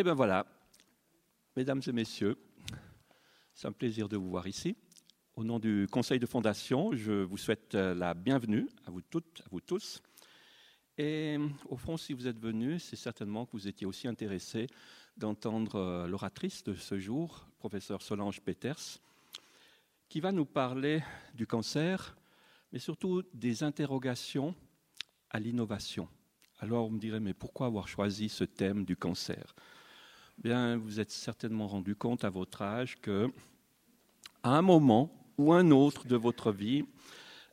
Et bien voilà, mesdames et messieurs, c'est un plaisir de vous voir ici. Au nom du conseil de fondation, je vous souhaite la bienvenue à vous toutes, à vous tous. Et au fond, si vous êtes venus, c'est certainement que vous étiez aussi intéressés d'entendre euh, l'oratrice de ce jour, professeur Solange Peters, qui va nous parler du cancer, mais surtout des interrogations à l'innovation. Alors on me dirait, mais pourquoi avoir choisi ce thème du cancer? Bien, vous êtes certainement rendu compte à votre âge que, à un moment ou un autre de votre vie,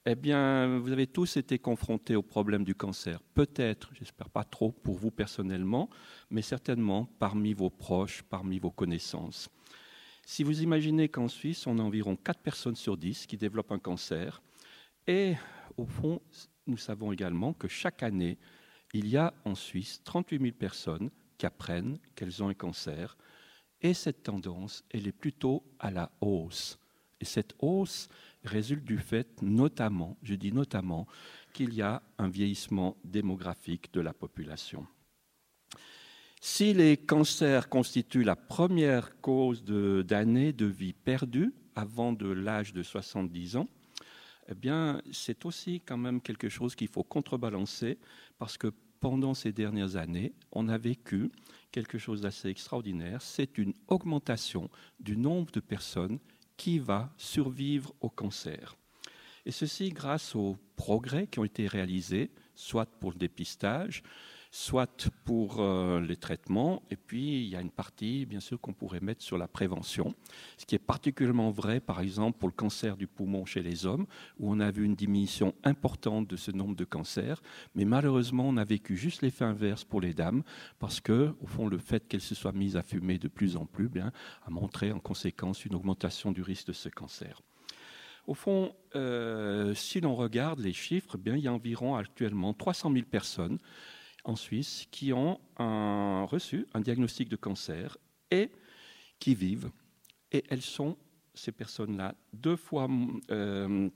eh bien, vous avez tous été confrontés au problème du cancer. Peut-être, j'espère pas trop pour vous personnellement, mais certainement parmi vos proches, parmi vos connaissances. Si vous imaginez qu'en Suisse, on a environ 4 personnes sur 10 qui développent un cancer, et au fond, nous savons également que chaque année, il y a en Suisse 38 000 personnes qui apprennent qu'elles ont un cancer. Et cette tendance, elle est plutôt à la hausse. Et cette hausse résulte du fait, notamment, je dis notamment, qu'il y a un vieillissement démographique de la population. Si les cancers constituent la première cause d'années de, de vie perdues avant de l'âge de 70 ans, eh bien, c'est aussi quand même quelque chose qu'il faut contrebalancer parce que pendant ces dernières années, on a vécu quelque chose d'assez extraordinaire. C'est une augmentation du nombre de personnes qui va survivre au cancer. Et ceci grâce aux progrès qui ont été réalisés, soit pour le dépistage, soit pour euh, les traitements, et puis il y a une partie, bien sûr, qu'on pourrait mettre sur la prévention, ce qui est particulièrement vrai, par exemple, pour le cancer du poumon chez les hommes, où on a vu une diminution importante de ce nombre de cancers, mais malheureusement, on a vécu juste l'effet inverse pour les dames, parce que, au fond, le fait qu'elles se soient mises à fumer de plus en plus, bien, a montré en conséquence une augmentation du risque de ce cancer. Au fond, euh, si l'on regarde les chiffres, bien, il y a environ actuellement 300 000 personnes en Suisse qui ont reçu un diagnostic de cancer et qui vivent. Et elles sont, ces personnes-là, deux fois euh,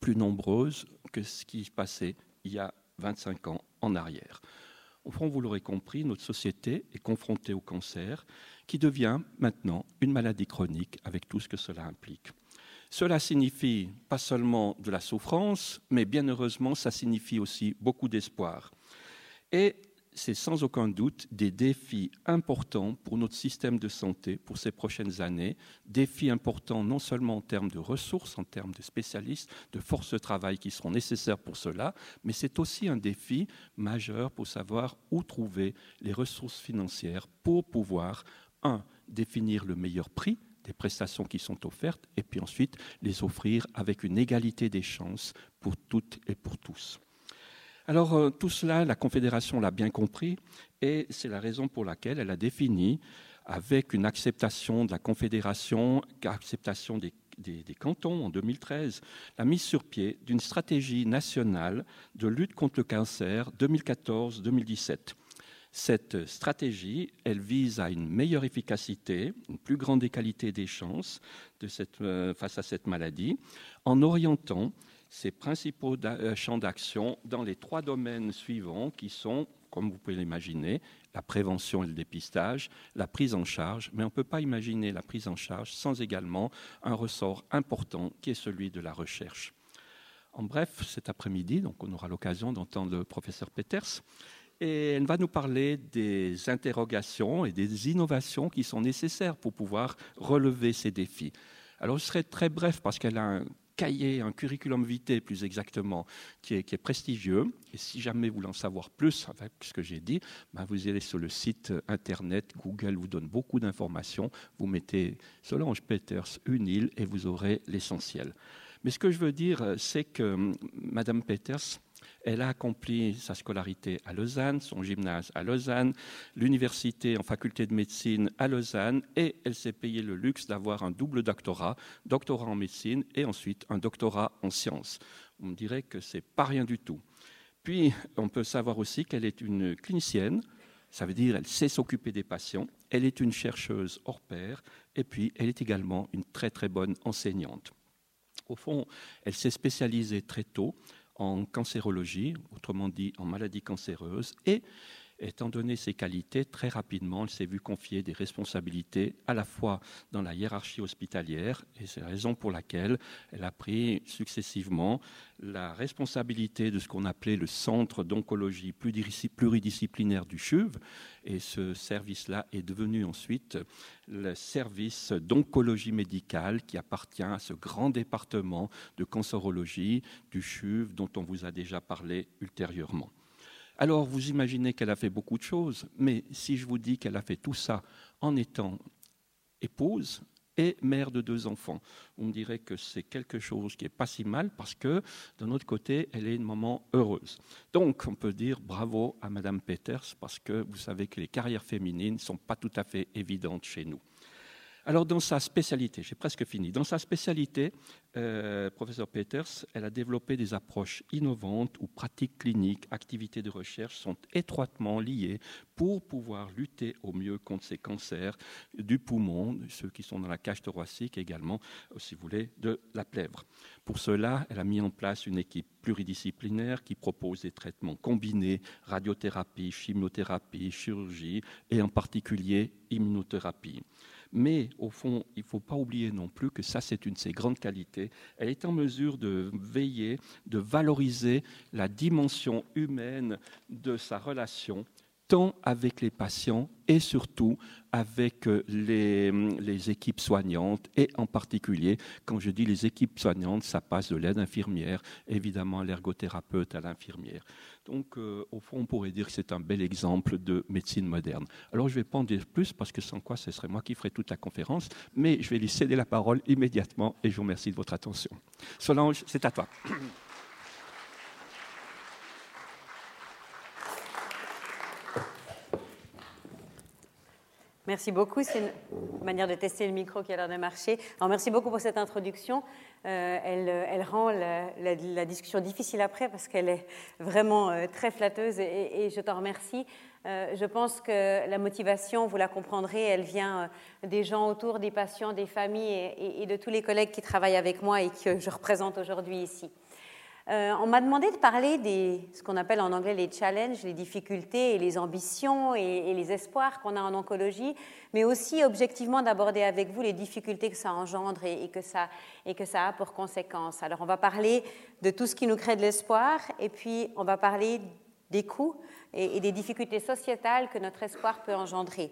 plus nombreuses que ce qui se passait il y a 25 ans en arrière. Au fond, vous l'aurez compris, notre société est confrontée au cancer, qui devient maintenant une maladie chronique avec tout ce que cela implique. Cela signifie pas seulement de la souffrance, mais bien heureusement, ça signifie aussi beaucoup d'espoir. Et c'est sans aucun doute des défis importants pour notre système de santé pour ces prochaines années, défis importants non seulement en termes de ressources, en termes de spécialistes, de forces de travail qui seront nécessaires pour cela, mais c'est aussi un défi majeur pour savoir où trouver les ressources financières pour pouvoir, un, définir le meilleur prix des prestations qui sont offertes, et puis ensuite les offrir avec une égalité des chances pour toutes et pour tous. Alors euh, tout cela, la Confédération l'a bien compris et c'est la raison pour laquelle elle a défini, avec une acceptation de la Confédération, acceptation des, cantons en 2013, la mise sur pied d'une stratégie nationale de lutte contre le cancer 2014-2017. Cette stratégie, elle vise à une meilleure efficacité, une plus grande qualité des chances euh, face à cette maladie, en orientant ses principaux euh, champs d'action dans les trois domaines suivants qui sont, comme vous pouvez l'imaginer, la prévention et le dépistage, la prise en charge, mais on ne peut pas imaginer la prise en charge sans également un ressort important qui est celui de la recherche. En bref, cet après-midi, on aura l'occasion d'entendre le professeur Peters, et elle va nous parler des interrogations et des innovations qui sont nécessaires pour pouvoir relever ces défis. Alors je serai très bref parce qu'elle a un cahier, un curriculum vitae plus exactement, qui est, prestigieux. Et si jamais vous voulez en savoir plus avec ce que j'ai dit, ben vous allez sur le site internet, Google vous donne beaucoup d'informations. Vous mettez Solange Peters, une île, et vous aurez l'essentiel. Mais ce que je veux dire, c'est que hum, Madame Peters, elle a accompli sa scolarité à Lausanne, son gymnase à Lausanne, l'université en faculté de médecine à Lausanne, et elle s'est payé le luxe d'avoir un double doctorat, doctorat en médecine et ensuite un doctorat en sciences. On me dirait que c'est pas rien du tout. Puis, on peut savoir aussi qu'elle est une clinicienne, ça veut dire qu'elle sait s'occuper des patients, elle est une chercheuse hors pair, et puis elle est également une très très bonne enseignante. Au fond, elle s'est spécialisée très tôt en cancérologie, autrement dit en maladies cancéreuses, et Étant donné ses qualités, très rapidement, elle s'est vue confier des responsabilités à la fois dans la hiérarchie hospitalière, et c'est la raison pour laquelle elle a pris successivement la responsabilité de ce qu'on appelait le centre d'oncologie pluridisciplinaire du CHUV, et ce service-là est devenu ensuite le service d'oncologie médicale qui appartient à ce grand département de cancérologie du CHUV dont on vous a déjà parlé ultérieurement. Alors vous imaginez qu'elle a fait beaucoup de choses, mais si je vous dis qu'elle a fait tout ça en étant épouse, et mère de deux enfants. On me dirait que c'est quelque chose qui n'est pas si mal parce que, d'un autre côté, elle est une maman heureuse. Donc, on peut dire bravo à Madame Peters parce que vous savez que les carrières féminines ne sont pas tout à fait évidentes chez nous. Alors, dans sa spécialité, j'ai presque fini, dans sa spécialité, euh, professeur Peters, elle a développé des approches innovantes où pratiques cliniques, activités de recherche sont étroitement liées pour pouvoir lutter au mieux contre ces cancers du poumon, ceux qui sont dans la cage thoracique également, si vous voulez, de la plèvre. Pour cela, elle a mis en place une équipe pluridisciplinaire qui propose des traitements combinés, radiothérapie, chimiothérapie, chirurgie et en particulier immunothérapie. Mais au fond, il ne faut pas oublier non plus que ça, c'est une de ses grandes qualités. Elle est en mesure de veiller, de valoriser la dimension humaine de sa relation tant avec les patients et surtout avec euh, les, équipes soignantes et en particulier, quand je dis les équipes soignantes, ça passe de l'aide infirmière, évidemment l'ergothérapeute, à l'infirmière. Donc euh, au fond, on pourrait dire que c'est un bel exemple de médecine moderne. Alors je ne vais pas en dire plus parce que sans quoi ce serait moi qui ferais toute la conférence, mais je vais lui céder la parole immédiatement et je vous remercie de votre attention. Solange, c'est à toi. Merci beaucoup. C'est une manière de tester le micro qui a l'air de marcher. Alors, merci beaucoup pour cette introduction. Euh, elle, elle, rend la, discussion difficile après parce qu'elle est vraiment euh, très flatteuse et, je t'en remercie. Euh, je pense que la motivation, vous la comprendrez, elle vient des gens autour, des patients, des familles et de tous les collègues qui travaillent avec moi et que je représente aujourd'hui ici. Euh, on m'a demandé de parler des ce qu'on appelle en anglais les challenges, les difficultés et les ambitions et, les espoirs qu'on a en oncologie, mais aussi objectivement d'aborder avec vous les difficultés que ça engendre et, que ça, a pour conséquence. Alors on va parler de tout ce qui nous crée de l'espoir et puis on va parler des coûts et des difficultés sociétales que notre espoir peut engendrer.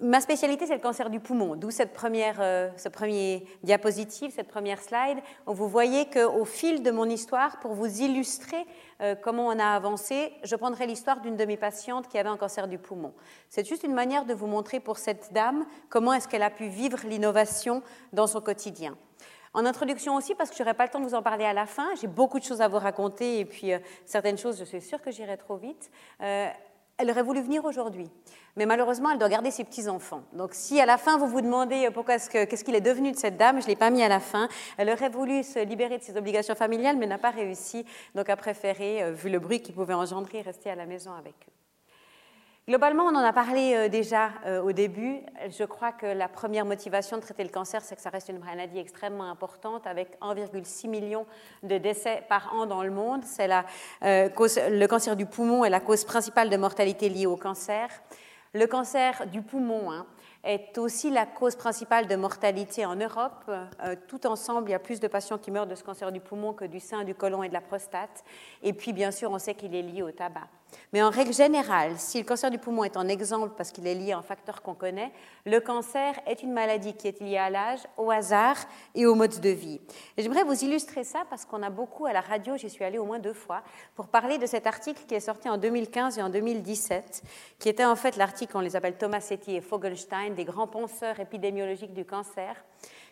Ma spécialité, c'est le cancer du poumon, d'où cette première, euh, ce premier diapositive, cette première slide, où vous voyez qu'au fil de mon histoire, pour vous illustrer euh, comment on a avancé, je prendrai l'histoire d'une de mes patientes qui avait un cancer du poumon. C'est juste une manière de vous montrer pour cette dame comment est-ce qu'elle a pu vivre l'innovation dans son quotidien. En introduction aussi, parce que je n'aurai pas le temps de vous en parler à la fin, j'ai beaucoup de choses à vous raconter et puis euh, certaines choses, je suis sûre que j'irai trop vite. Elle aurait voulu venir aujourd'hui mais malheureusement, elle doit garder ses petits-enfants. Donc si à la fin, vous vous demandez euh, pourquoi est-ce qu'est-ce qu'il est devenu de cette dame, je ne l'ai pas mis à la fin. Elle aurait voulu se libérer de ses obligations familiales, mais n'a pas réussi, donc a préféré, euh, vu le bruit qu'il pouvait engendrer, rester à la maison avec eux. Globalement, on en a parlé euh, déjà au début. Je crois que la première motivation de traiter le cancer, c'est que ça reste une maladie extrêmement importante, avec 1,6 million de décès par an dans le monde. C'est cause, le cancer du poumon est la cause principale de mortalité liée au cancer. Le cancer du poumon hein, est aussi la cause principale de mortalité en Europe. Euh, tout ensemble, il y a plus de patients qui meurent de ce cancer du poumon que du sein, du côlon et de la prostate. Et puis, bien sûr, on sait qu'il est lié au tabac. Mais en règle générale, si le cancer du poumon est un exemple parce qu'il est lié à un facteur qu'on connaît, le cancer est une maladie qui est liée à l'âge, au hasard et au mode de vie. j'aimerais vous illustrer ça parce qu'on a beaucoup à la radio, j'y suis allée au moins deux fois, pour parler de cet article qui est sorti en 2015 et en 2017, qui était en fait l'article, on les appelle Tomasetti et Fogelstein, des grands penseurs épidémiologiques du cancer,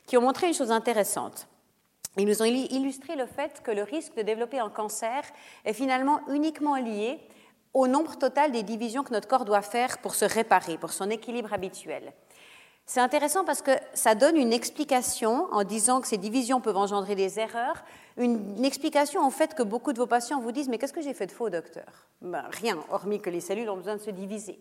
qui ont montré une chose intéressante. Ils nous ont illustré le fait que le risque de développer un cancer est finalement uniquement lié au nombre total des divisions que notre corps doit faire pour se réparer, pour son équilibre habituel. C'est intéressant parce que ça donne une explication en disant que ces divisions peuvent engendrer des erreurs, une, explication en fait que beaucoup de vos patients vous disent mais qu'est-ce que j'ai fait de faux docteur? Ben, Rien, hormis que les cellules ont besoin de se diviser.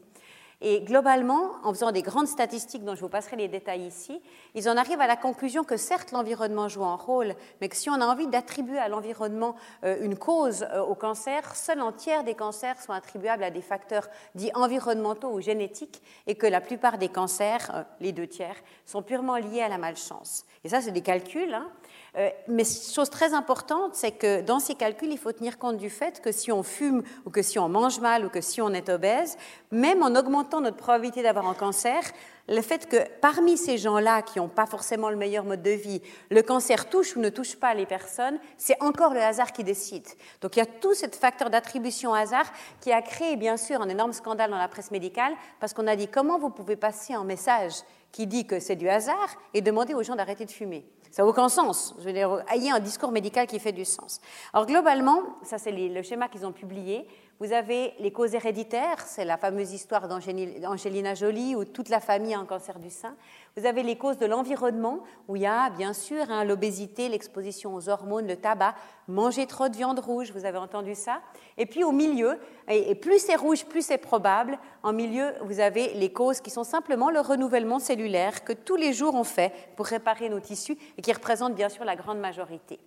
Et globalement, en faisant des grandes statistiques dont je vous passerai les détails ici, ils en arrivent à la conclusion que certes l'environnement joue un rôle, mais que si on a envie d'attribuer à l'environnement euh, une cause euh, au cancer, seul un tiers des cancers sont attribuables à des facteurs dits environnementaux ou génétiques, et que la plupart des cancers, euh, les deux tiers, sont purement liés à la malchance. Et ça, c'est des calculs. Hein. Euh, mais chose très importante, c'est que dans ces calculs, il faut tenir compte du fait que si on fume ou que si on mange mal ou que si on est obèse, même en augmentant notre probabilité d'avoir un cancer, le fait que parmi ces gens-là qui n'ont pas forcément le meilleur mode de vie, le cancer touche ou ne touche pas les personnes, c'est encore le hasard qui décide. Donc il y a tout ce facteur d'attribution hasard qui a créé bien sûr un énorme scandale dans la presse médicale parce qu'on a dit comment vous pouvez passer un message qui dit que c'est du hasard et demander aux gens d'arrêter de fumer? Ça n'a aucun sens. Je veux dire, ayez un discours médical qui fait du sens. Alors globalement, ça c'est le schéma qu'ils ont publié. Vous avez les causes héréditaires, c'est la fameuse histoire d'Angelina Jolie où toute la famille a un cancer du sein. Vous avez les causes de l'environnement où il y a bien sûr hein, l'obésité, l'exposition aux hormones, le tabac, manger trop de viande rouge, vous avez entendu ça. Et puis au milieu, et plus c'est rouge, plus c'est probable, en milieu, vous avez les causes qui sont simplement le renouvellement cellulaire que tous les jours on fait pour réparer nos tissus et qui représentent bien sûr la grande majorité.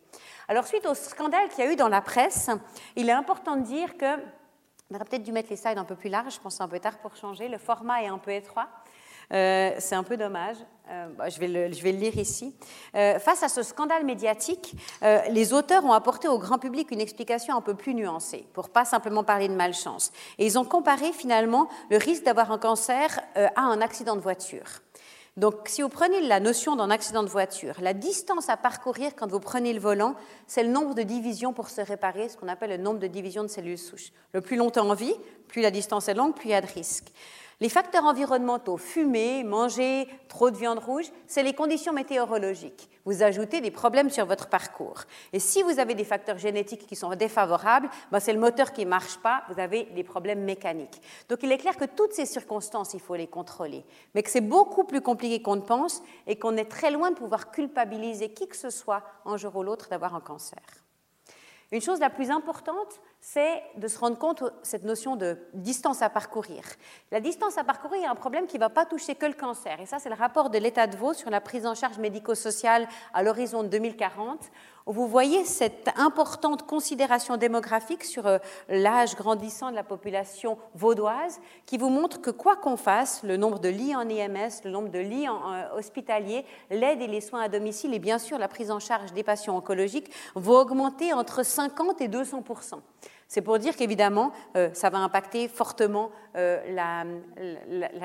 Alors suite au scandale qu'il y a eu dans la presse, il est important de dire que on aurait peut-être dû mettre les slides un peu plus larges, je pense un peu tard pour changer. Le format est un peu étroit. Euh, c'est un peu dommage. Euh, je, vais le, je, vais le, lire ici. Euh, face à ce scandale médiatique, les auteurs ont apporté au grand public une explication un peu plus nuancée, pour pas simplement parler de malchance. Et ils ont comparé finalement le risque d'avoir un cancer à un accident de voiture. Donc, si vous prenez la notion d'un accident de voiture, la distance à parcourir quand vous prenez le volant, c'est le nombre de divisions pour se réparer, ce qu'on appelle le nombre de divisions de cellules souches. Le plus longtemps en vie, plus la distance est longue, plus il y a de risques. Les facteurs environnementaux, fumer, manger, trop de viande rouge, c'est les conditions météorologiques. Vous ajoutez des problèmes sur votre parcours. Et si vous avez des facteurs génétiques qui sont défavorables, ben c'est le moteur qui ne marche pas, vous avez des problèmes mécaniques. Donc il est clair que toutes ces circonstances, il faut les contrôler, mais que c'est beaucoup plus compliqué qu'on ne pense et qu'on est très loin de pouvoir culpabiliser qui que ce soit un jour ou l'autre d'avoir un cancer. Une chose la plus importante, c'est de se rendre compte de cette notion de distance à parcourir. La distance à parcourir est un problème qui ne va pas toucher que le cancer. Et ça, c'est le rapport de l'État de Vaud sur la prise en charge médico-sociale à l'horizon 2040, vous voyez cette importante considération démographique sur euh, l'âge grandissant de la population vaudoise qui vous montre que quoi qu'on fasse, le nombre de lits en IMS, le nombre de lits en, euh, hospitaliers, l'aide et les soins à domicile et bien sûr la prise en charge des patients oncologiques vont augmenter entre 50 et 200 c'est pour dire qu'évidemment, euh, ça va impacter fortement la,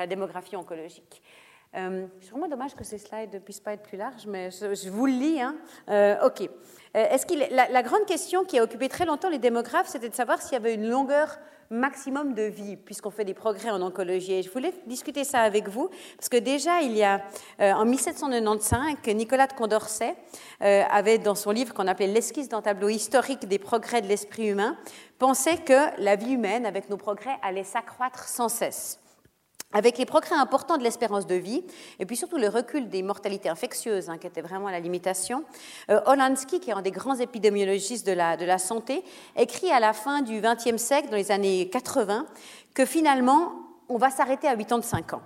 démographie oncologique. Euh, c'est vraiment dommage que ces slides ne puissent pas être plus larges, mais je, vous le lis. Hein. Euh, ok. Euh, est-ce qu'il, la, grande question qui a occupé très longtemps les démographes, c'était de savoir s'il y avait une longueur maximum de vie, puisqu'on fait des progrès en oncologie. Et je voulais discuter ça avec vous, parce que déjà, il y a, en 1795, Nicolas de Condorcet avait, dans son livre qu'on appelait L'esquisse d'un tableau historique des progrès de l'esprit humain, pensait que la vie humaine, avec nos progrès, allait s'accroître sans cesse. Avec les progrès importants de l'espérance de vie, et puis surtout le recul des mortalités infectieuses, hein, qui était vraiment la limitation, euh, Olansky, qui est un des grands épidémiologistes de la, santé, écrit à la fin du XXe siècle, dans les années 80, que finalement, on va s'arrêter à 85 ans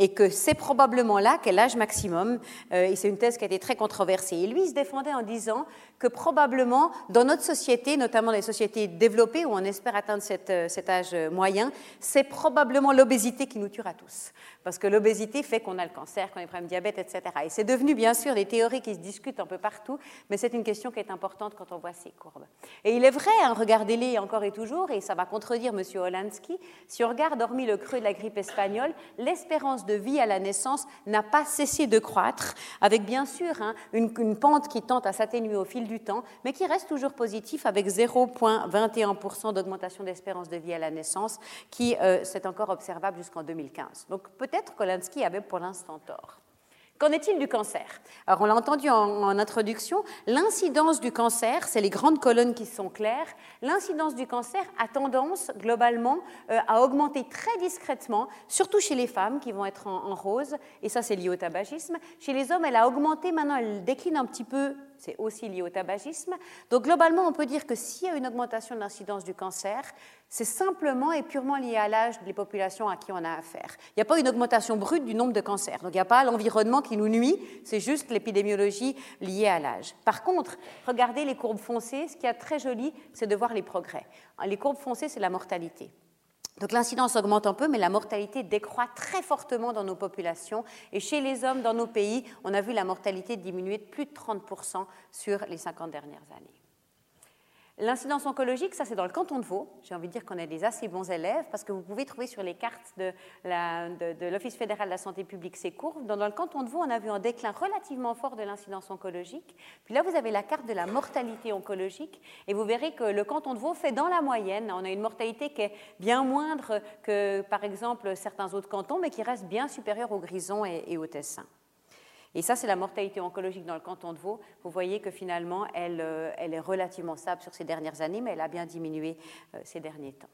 et que c'est probablement là qu'est l'âge maximum. Euh, et c'est une thèse qui a été très controversée. Et lui, il se défendait en disant que probablement, dans notre société, notamment les sociétés développées où on espère atteindre euh, cet âge moyen, c'est probablement l'obésité qui nous tuera tous. Parce que l'obésité fait qu'on a le cancer, qu'on a des problèmes de diabète, etc. Et c'est devenu, bien sûr, des théories qui se discutent un peu partout, mais c'est une question qui est importante quand on voit ces courbes. Et il est vrai, hein, regardez-les encore et toujours, et ça va contredire M. Olansky, si on regarde, hormis le creux de la grippe espagnole, l'espérance vie à la naissance n'a pas cessé de croître, avec bien sûr hein, une, pente qui tente à s'atténuer au fil du temps, mais qui reste toujours positif avec 0,21% d'augmentation d'espérance de vie à la naissance, qui euh, encore observable jusqu'en 2015. Donc peut-être Kolansky avait pour l'instant tort. Qu'en est-il du cancer? Alors, on l'a entendu en, introduction, l'incidence du cancer, c'est les grandes colonnes qui sont claires, l'incidence du cancer a tendance globalement euh, à augmenter très discrètement, surtout chez les femmes qui vont être en, en rose, et ça c'est lié au tabagisme. Chez les hommes, elle a augmenté, maintenant elle décline un petit peu c'est aussi lié au tabagisme. Donc globalement, on peut dire que s'il y a une augmentation de l'incidence du cancer, c'est simplement et purement lié à l'âge des populations à qui on a affaire. Il n'y a pas une augmentation brute du nombre de cancers. Donc il n'y a pas l'environnement qui nous nuit, c'est juste l'épidémiologie liée à l'âge. Par contre, regardez les courbes foncées. Ce qui est très joli, c'est de voir les progrès. Les courbes foncées, c'est la mortalité. Donc l'incidence augmente un peu, mais la mortalité décroît très fortement dans nos populations. Et chez les hommes, dans nos pays, on a vu la mortalité diminuer de plus de 30% sur les 50 dernières années. L'incidence oncologique, ça c'est dans le canton de Vaud. J'ai envie de dire qu'on est des assez bons élèves parce que vous pouvez trouver sur les cartes de, l'Office fédéral de la santé publique ces courbes. Dans, le canton de Vaud, on a vu un déclin relativement fort de l'incidence oncologique. Puis là, vous avez la carte de la mortalité oncologique et vous verrez que le canton de Vaud fait dans la moyenne. On a une mortalité qui est bien moindre que par exemple certains autres cantons, mais qui reste bien supérieure au Grison et au Tessin. Et ça, c'est la mortalité oncologique dans le canton de Vaud. Vous voyez que finalement, elle, euh, est relativement stable sur ces dernières années, mais elle a bien diminué euh, ces derniers temps.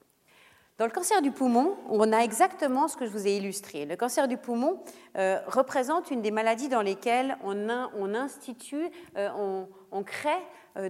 Dans le cancer du poumon, on a exactement ce que je vous ai illustré. Le cancer du poumon euh, représente une des maladies dans lesquelles on, institue, on, crée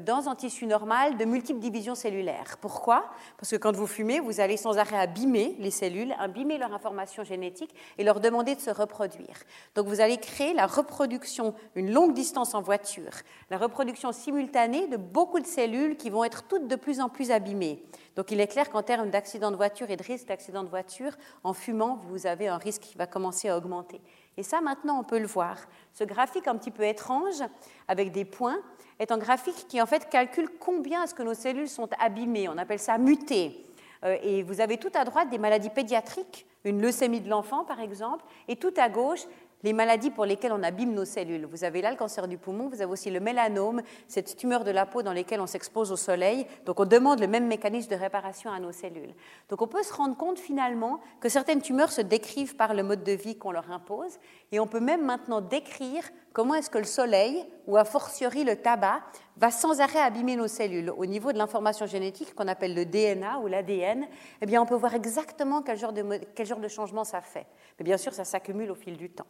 dans un tissu normal de multiples divisions cellulaires. Pourquoi? Parce que quand vous fumez, vous allez sans arrêt abîmer les cellules, abîmer leur information génétique et leur demander de se reproduire. Donc vous allez créer la reproduction, une longue distance en voiture, la reproduction simultanée de beaucoup de cellules qui vont être toutes de plus en plus abîmées. Donc il est clair qu'en termes d'accident de voiture et de risque d'accident de voiture, en fumant, vous avez un risque qui va commencer à augmenter. Et ça, maintenant, on peut le voir. Ce graphique un petit peu étrange, avec des points, est un graphique qui en fait calcule combien est-ce que nos cellules sont abîmées. On appelle ça muté. Euh, et vous avez tout à droite des maladies pédiatriques, une leucémie de l'enfant par exemple, et tout à gauche les maladies pour lesquelles on abîme nos cellules. Vous avez là le cancer du poumon, vous avez aussi le mélanome, cette tumeur de la peau dans laquelle on s'expose au soleil. Donc on demande le même mécanisme de réparation à nos cellules. Donc on peut se rendre compte finalement que certaines tumeurs se décrivent par le mode de vie qu'on leur impose et on peut même maintenant décrire comment est-ce que le soleil, ou a fortiori le tabac, va sans arrêt abîmer nos cellules. Au niveau de l'information génétique qu'on appelle le DNA ou l'ADN, eh bien on peut voir exactement quel genre, de, quel genre de changement ça fait. Mais bien sûr, ça s'accumule au fil du temps.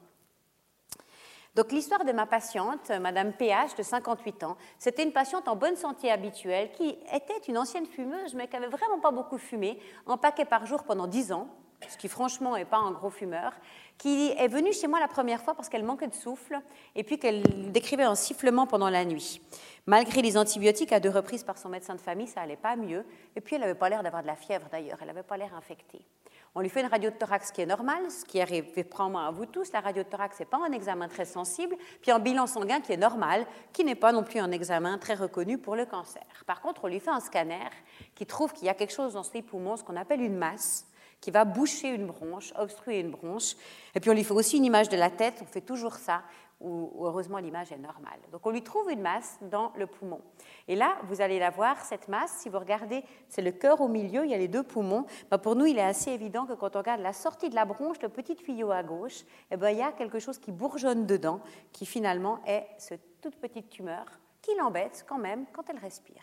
Donc l'histoire de ma patiente, Madame PH, de 58 ans, c'était une patiente en bonne santé habituelle qui était une ancienne fumeuse, mais qui n'avait vraiment pas beaucoup fumé, un paquet par jour pendant 10 ans, ce qui franchement n'est pas un gros fumeur, qui est venue chez moi la première fois parce qu'elle manquait de souffle et puis qu'elle décrivait un sifflement pendant la nuit. Malgré les antibiotiques à deux reprises par son médecin de famille, ça n'allait pas mieux. Et puis elle n'avait pas l'air d'avoir de la fièvre d'ailleurs, elle n'avait pas l'air infectée. On lui fait une radio thorax qui est normale, ce qui arrive probablement à vous tous. La radio thorax n'est pas un examen très sensible. Puis un bilan sanguin qui est normal, qui n'est pas non plus un examen très reconnu pour le cancer. Par contre, on lui fait un scanner qui trouve qu'il y a quelque chose dans ses poumons, ce qu'on appelle une masse, qui va boucher une bronche, obstruer une bronche. Et puis on lui fait aussi une image de la tête, on fait toujours ça où, heureusement l'image est normale. Donc on lui trouve une masse dans le poumon. Et là, vous allez la voir, cette masse, si vous regardez, c'est le cœur au milieu, il y a les deux poumons. Ben, pour nous, il est assez évident que quand on regarde la sortie de la bronche, le petit tuyau à gauche, eh ben, il y a quelque chose qui bourgeonne dedans, qui finalement est cette toute petite tumeur qui l'embête quand même quand elle respire.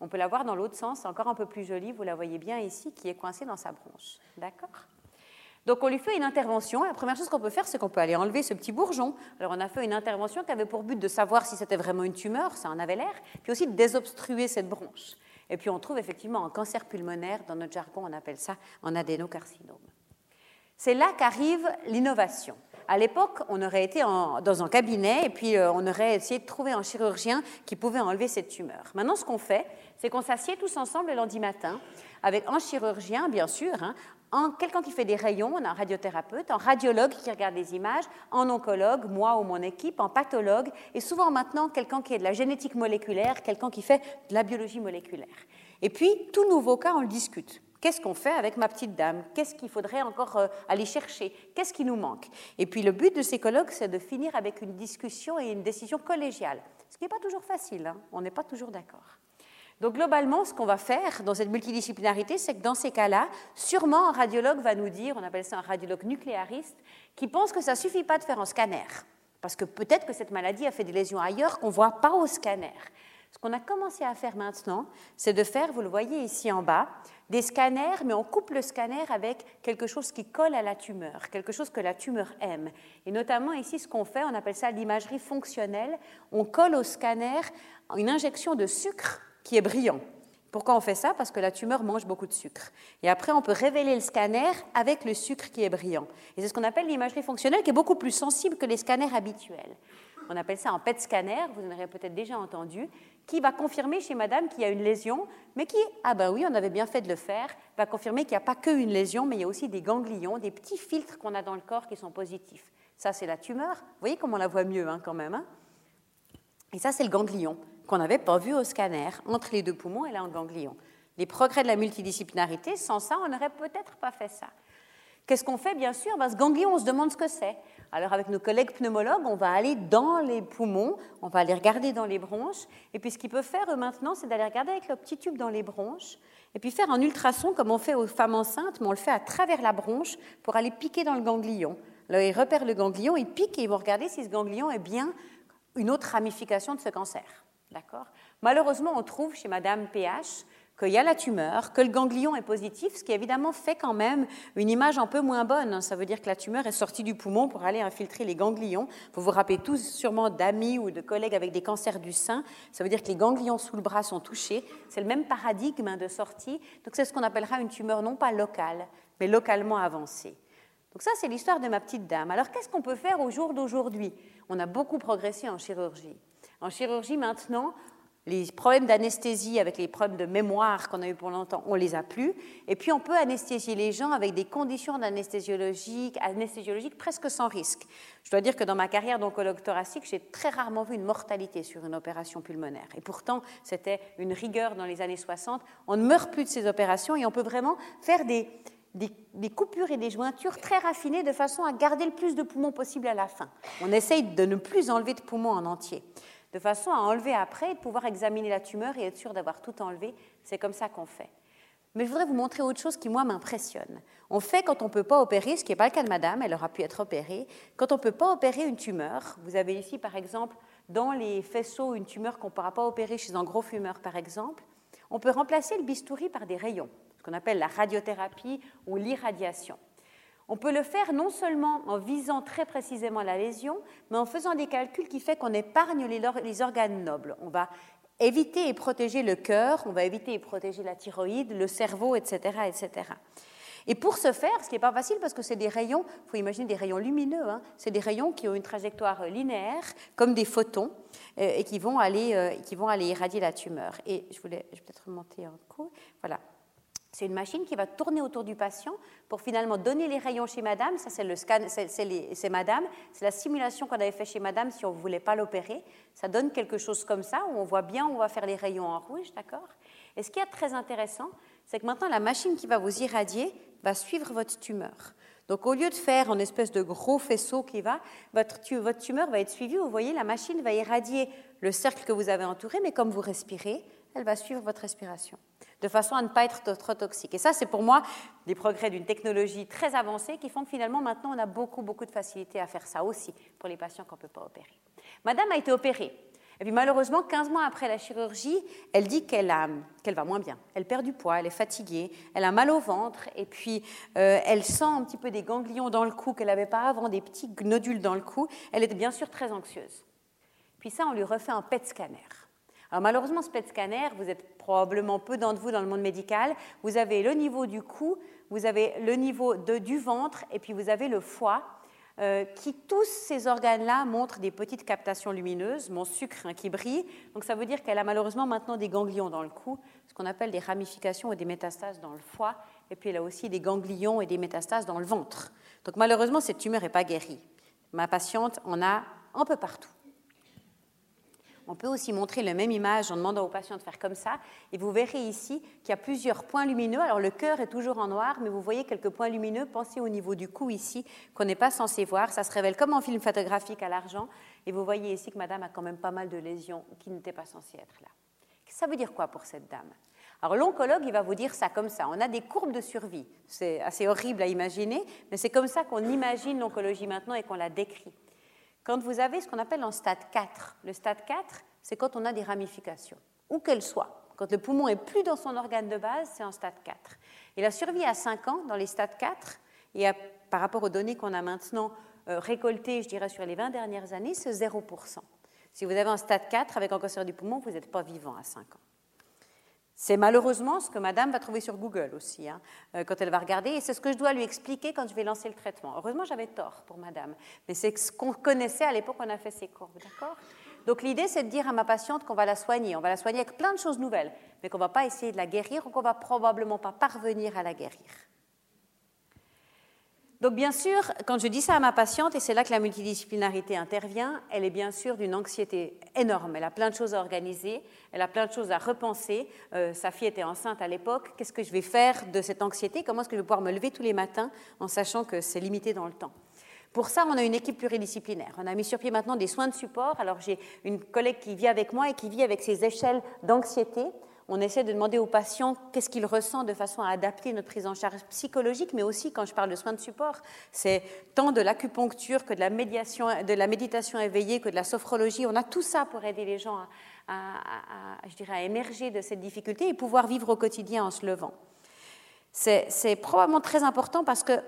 On peut la voir dans l'autre sens, encore un peu plus jolie, vous la voyez bien ici, qui est coincée dans sa bronche. D'accord? Donc on lui fait une intervention. La première chose qu'on peut faire, c'est qu'on peut aller enlever ce petit bourgeon. Alors on a fait une intervention qui avait pour but de savoir si c'était vraiment une tumeur, ça en avait l'air, puis aussi de désobstruer cette bronche. Et puis on trouve effectivement un cancer pulmonaire, dans notre jargon on appelle ça un adénocarcinome. C'est là qu'arrive l'innovation. À l'époque, on aurait été dans un cabinet et puis euh, on aurait essayé de trouver un chirurgien qui pouvait enlever cette tumeur. Maintenant, ce qu'on fait, c'est qu'on s'assied tous ensemble le lundi matin avec un chirurgien, bien sûr, hein, quelqu'un qui fait des rayons, un radiothérapeute, un radiologue qui regarde des images, un oncologue, moi ou mon équipe, un pathologue, et souvent maintenant quelqu'un qui est de la génétique moléculaire, quelqu'un qui fait de la biologie moléculaire. Et puis, tout nouveau cas, on le discute. Qu'est-ce qu'on fait avec ma petite dame? Qu'est-ce qu'il faudrait encore euh, aller chercher? Qu'est-ce qui nous manque? Et puis le but de ces colloques, c'est de finir avec une discussion et une décision collégiale, ce qui n'est pas toujours facile, hein. on n'est pas toujours d'accord. Donc globalement, ce qu'on va faire dans cette multidisciplinarité, c'est que dans ces cas-là, sûrement un radiologue va nous dire, on appelle ça un radiologue nucléariste, qui pense que ça ne suffit pas de faire un scanner, parce que peut-être que cette maladie a fait des lésions ailleurs qu'on ne voit pas au scanner. Ce qu'on a commencé à faire maintenant, c'est de faire, vous le voyez ici en bas, des scanners, mais on coupe le scanner avec quelque chose qui colle à la tumeur, quelque chose que la tumeur aime. Et notamment ici, ce qu'on fait, on appelle ça l'imagerie fonctionnelle. On colle au scanner une injection de sucre qui est brillant. Pourquoi on fait ça? Parce que la tumeur mange beaucoup de sucre. Et après, on peut révéler le scanner avec le sucre qui est brillant. Et c'est ce qu'on appelle l'imagerie fonctionnelle, qui est beaucoup plus sensible que les scanners habituels. On appelle ça un PET scanner, vous en avez peut-être déjà entendu, qui va confirmer chez madame qu'il y a une lésion, mais qui, ah ben oui, on avait bien fait de le faire, va confirmer qu'il n'y a pas qu'une lésion, mais il y a aussi des ganglions, des petits filtres qu'on a dans le corps qui sont positifs. Ça, c'est la tumeur. Vous voyez comment on la voit mieux hein, quand même. Hein et ça, c'est le ganglion qu'on n'avait pas vu au scanner, entre les deux poumons et là en ganglion. Les progrès de la multidisciplinarité, sans ça, on n'aurait peut-être pas fait ça. Qu'est-ce qu'on fait? Bien sûr, ben, ce ganglion, on se demande ce que c'est. Alors avec nos collègues pneumologues, on va aller dans les poumons, on va aller regarder dans les bronches, et puis ce qu'ils peuvent faire maintenant, c'est d'aller regarder avec leur petit tube dans les bronches, et puis faire un ultrason comme on fait aux femmes enceintes, mais on le fait à travers la bronche pour aller piquer dans le ganglion. Là, ils repèrent le ganglion, ils piquent et ils vont regarder si ce ganglion est bien une autre ramification de ce cancer. D'accord? Malheureusement, on trouve chez Madame PH qu'il y a la tumeur, que le ganglion est positif, ce qui évidemment fait quand même une image un peu moins bonne. Ça veut dire que la tumeur est sortie du poumon pour aller infiltrer les ganglions. Vous vous rappelez tous sûrement d'amis ou de collègues avec des cancers du sein. Ça veut dire que les ganglions sous le bras sont touchés. C'est le même paradigme de sortie. Donc c'est ce qu'on appellera une tumeur non pas locale, mais localement avancée. Donc ça, c'est l'histoire de ma petite dame. Alors qu'est-ce qu'on peut faire au jour d'aujourd'hui? On a beaucoup progressé en chirurgie. En chirurgie, maintenant, les problèmes d'anesthésie avec les problèmes de mémoire qu'on a eu pour longtemps, on les a plus. Et puis on peut anesthésier les gens avec des conditions d'anesthésiologie anesthésiologiques presque sans risque. Je dois dire que dans ma carrière d'oncologue thoracique, j'ai très rarement vu une mortalité sur une opération pulmonaire. Et pourtant, c'était une rigueur dans les années 60. On ne meurt plus de ces opérations et on peut vraiment faire des, coupures et des jointures très raffinées de façon à garder le plus de poumons possible à la fin. On essaye de ne plus enlever de poumons en entier de façon à enlever après et de pouvoir examiner la tumeur et être sûr d'avoir tout enlevé. C'est comme ça qu'on fait. Mais je voudrais vous montrer autre chose qui, moi, m'impressionne. On fait quand on ne peut pas opérer, ce qui n'est pas le cas de madame, elle aura pu être opérée. Quand on ne peut pas opérer une tumeur, vous avez ici, par exemple, dans les faisceaux, une tumeur qu'on ne pourra pas opérer chez un gros fumeur, par exemple, on peut remplacer le bistouri par des rayons, ce qu'on appelle la radiothérapie ou l'irradiation. On peut le faire non seulement en visant très précisément la lésion, mais en faisant des calculs qui font qu'on épargne les, organes nobles. On va éviter et protéger le cœur, on va éviter et protéger la thyroïde, le cerveau, etc. etc. Et pour ce faire, ce qui n'est pas facile parce que c'est des rayons, il faut imaginer des rayons lumineux, hein, c'est des rayons qui ont une trajectoire linéaire, comme des photons, euh, et qui vont, aller, euh, qui vont aller irradier la tumeur. Et je voulais, je vais peut-être remonter un coup. Voilà. C'est une machine qui va tourner autour du patient pour finalement donner les rayons chez madame. Ça, c'est le scan, c'est madame. C'est la simulation qu'on avait fait chez madame si on ne voulait pas l'opérer. Ça donne quelque chose comme ça où on voit bien où on va faire les rayons en rouge, d'accord? Et ce qui est très intéressant, c'est que maintenant la machine qui va vous irradier va suivre votre tumeur. Donc au lieu de faire une espèce de gros faisceau qui va, votre, votre tumeur va être suivie. Vous voyez, la machine va irradier le cercle que vous avez entouré, mais comme vous respirez, elle va suivre votre respiration de façon à ne pas être trop toxique. Et ça, c'est pour moi des progrès d'une technologie très avancée qui font que finalement, maintenant, on a beaucoup, beaucoup de facilité à faire ça aussi pour les patients qu'on ne peut pas opérer. Madame a été opérée. Et puis malheureusement, 15 mois après la chirurgie, elle dit qu'elle va moins bien. Elle perd du poids, elle est fatiguée, elle a mal au ventre, et puis euh, elle sent un petit peu des ganglions dans le cou qu'elle n'avait pas avant, des petits nodules dans le cou. Elle est bien sûr très anxieuse. Puis ça, on lui refait un PET scanner. Alors malheureusement, ce PET scanner, vous êtes probablement peu d'entre vous dans le monde médical, vous avez le niveau du cou, vous avez le niveau de, du ventre, et puis vous avez le foie, euh, qui tous ces organes-là montrent des petites captations lumineuses, mon sucre hein, qui brille. Donc ça veut dire qu'elle a malheureusement maintenant des ganglions dans le cou, ce qu'on appelle des ramifications et des métastases dans le foie, et puis elle a aussi des ganglions et des métastases dans le ventre. Donc malheureusement, cette tumeur n'est pas guérie. Ma patiente en a un peu partout. On peut aussi montrer la même image en demandant aux patients de faire comme ça. Et vous verrez ici qu'il y a plusieurs points lumineux. Alors le cœur est toujours en noir, mais vous voyez quelques points lumineux. Pensez au niveau du cou ici, qu'on n'est pas censé voir. Ça se révèle comme en film photographique à l'argent. Et vous voyez ici que madame a quand même pas mal de lésions qui n'étaient pas censées être là. Ça veut dire quoi pour cette dame? Alors l'oncologue, il va vous dire ça comme ça. On a des courbes de survie. C'est assez horrible à imaginer, mais c'est comme ça qu'on imagine l'oncologie maintenant et qu'on la décrit. Quand vous avez ce qu'on appelle un stade 4, le stade 4, c'est quand on a des ramifications, où qu'elles soient. Quand le poumon est plus dans son organe de base, c'est un stade 4. Et la survie à 5 ans dans les stades 4, et par rapport aux données qu'on a maintenant euh, récoltées, je dirais, sur les 20 dernières années, c'est 0%. Si vous avez un stade 4 avec un cancer du poumon, vous n'êtes pas vivant à 5 ans. C'est malheureusement ce que madame va trouver sur Google aussi, hein, euh, quand elle va regarder, et c'est ce que je dois lui expliquer quand je vais lancer le traitement. Heureusement, j'avais tort pour madame, mais c'est ce qu'on connaissait à l'époque, on a fait ces courbes, d'accord? Donc l'idée, c'est de dire à ma patiente qu'on va la soigner. On va la soigner avec plein de choses nouvelles, mais qu'on ne va pas essayer de la guérir ou qu'on ne va probablement pas parvenir à la guérir. Donc bien sûr, quand je dis ça à ma patiente, et c'est là que la multidisciplinarité intervient, elle est bien sûr d'une anxiété énorme. Elle a plein de choses à organiser, elle a plein de choses à repenser. Euh, sa fille était enceinte à l'époque. Qu'est-ce que je vais faire de cette anxiété? Comment est-ce que je vais pouvoir me lever tous les matins en sachant que c'est limité dans le temps? Pour ça, on a une équipe pluridisciplinaire. On a mis sur pied maintenant des soins de support. Alors j'ai une collègue qui vit avec moi et qui vit avec ses échelles d'anxiété on essaie de demander aux patients qu'est-ce qu'ils ressentent de façon à adapter notre prise en charge psychologique, mais aussi quand je parle de soins de support, c'est tant de l'acupuncture que de la, médiation, de la méditation éveillée, que de la sophrologie. On a tout ça pour aider les gens à, je dirais, à émerger de cette difficulté et pouvoir vivre au quotidien en se levant. C'est probablement très important parce que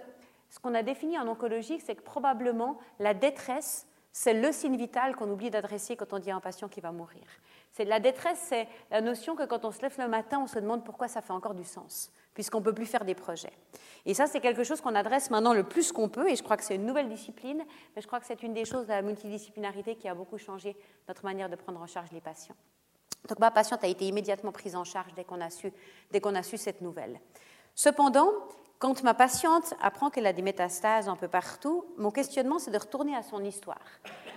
ce qu'on a défini en oncologie, c'est que probablement la détresse, c'est le signe vital qu'on oublie d'adresser quand on dit à un patient qui va mourir. C'est la détresse, c'est la notion que quand on se lève le matin, on se demande pourquoi ça fait encore du sens, puisqu'on ne peut plus faire des projets. Et ça, c'est quelque chose qu'on adresse maintenant le plus qu'on peut, et je crois que c'est une nouvelle discipline, mais je crois que c'est une des choses de la multidisciplinarité qui a beaucoup changé notre manière de prendre en charge les patients. Donc ma patiente a été immédiatement prise en charge dès qu'on a su, dès qu'on a su cette nouvelle. Cependant, quand ma patiente apprend qu'elle a des métastases un peu partout, mon questionnement, c'est de retourner à son histoire.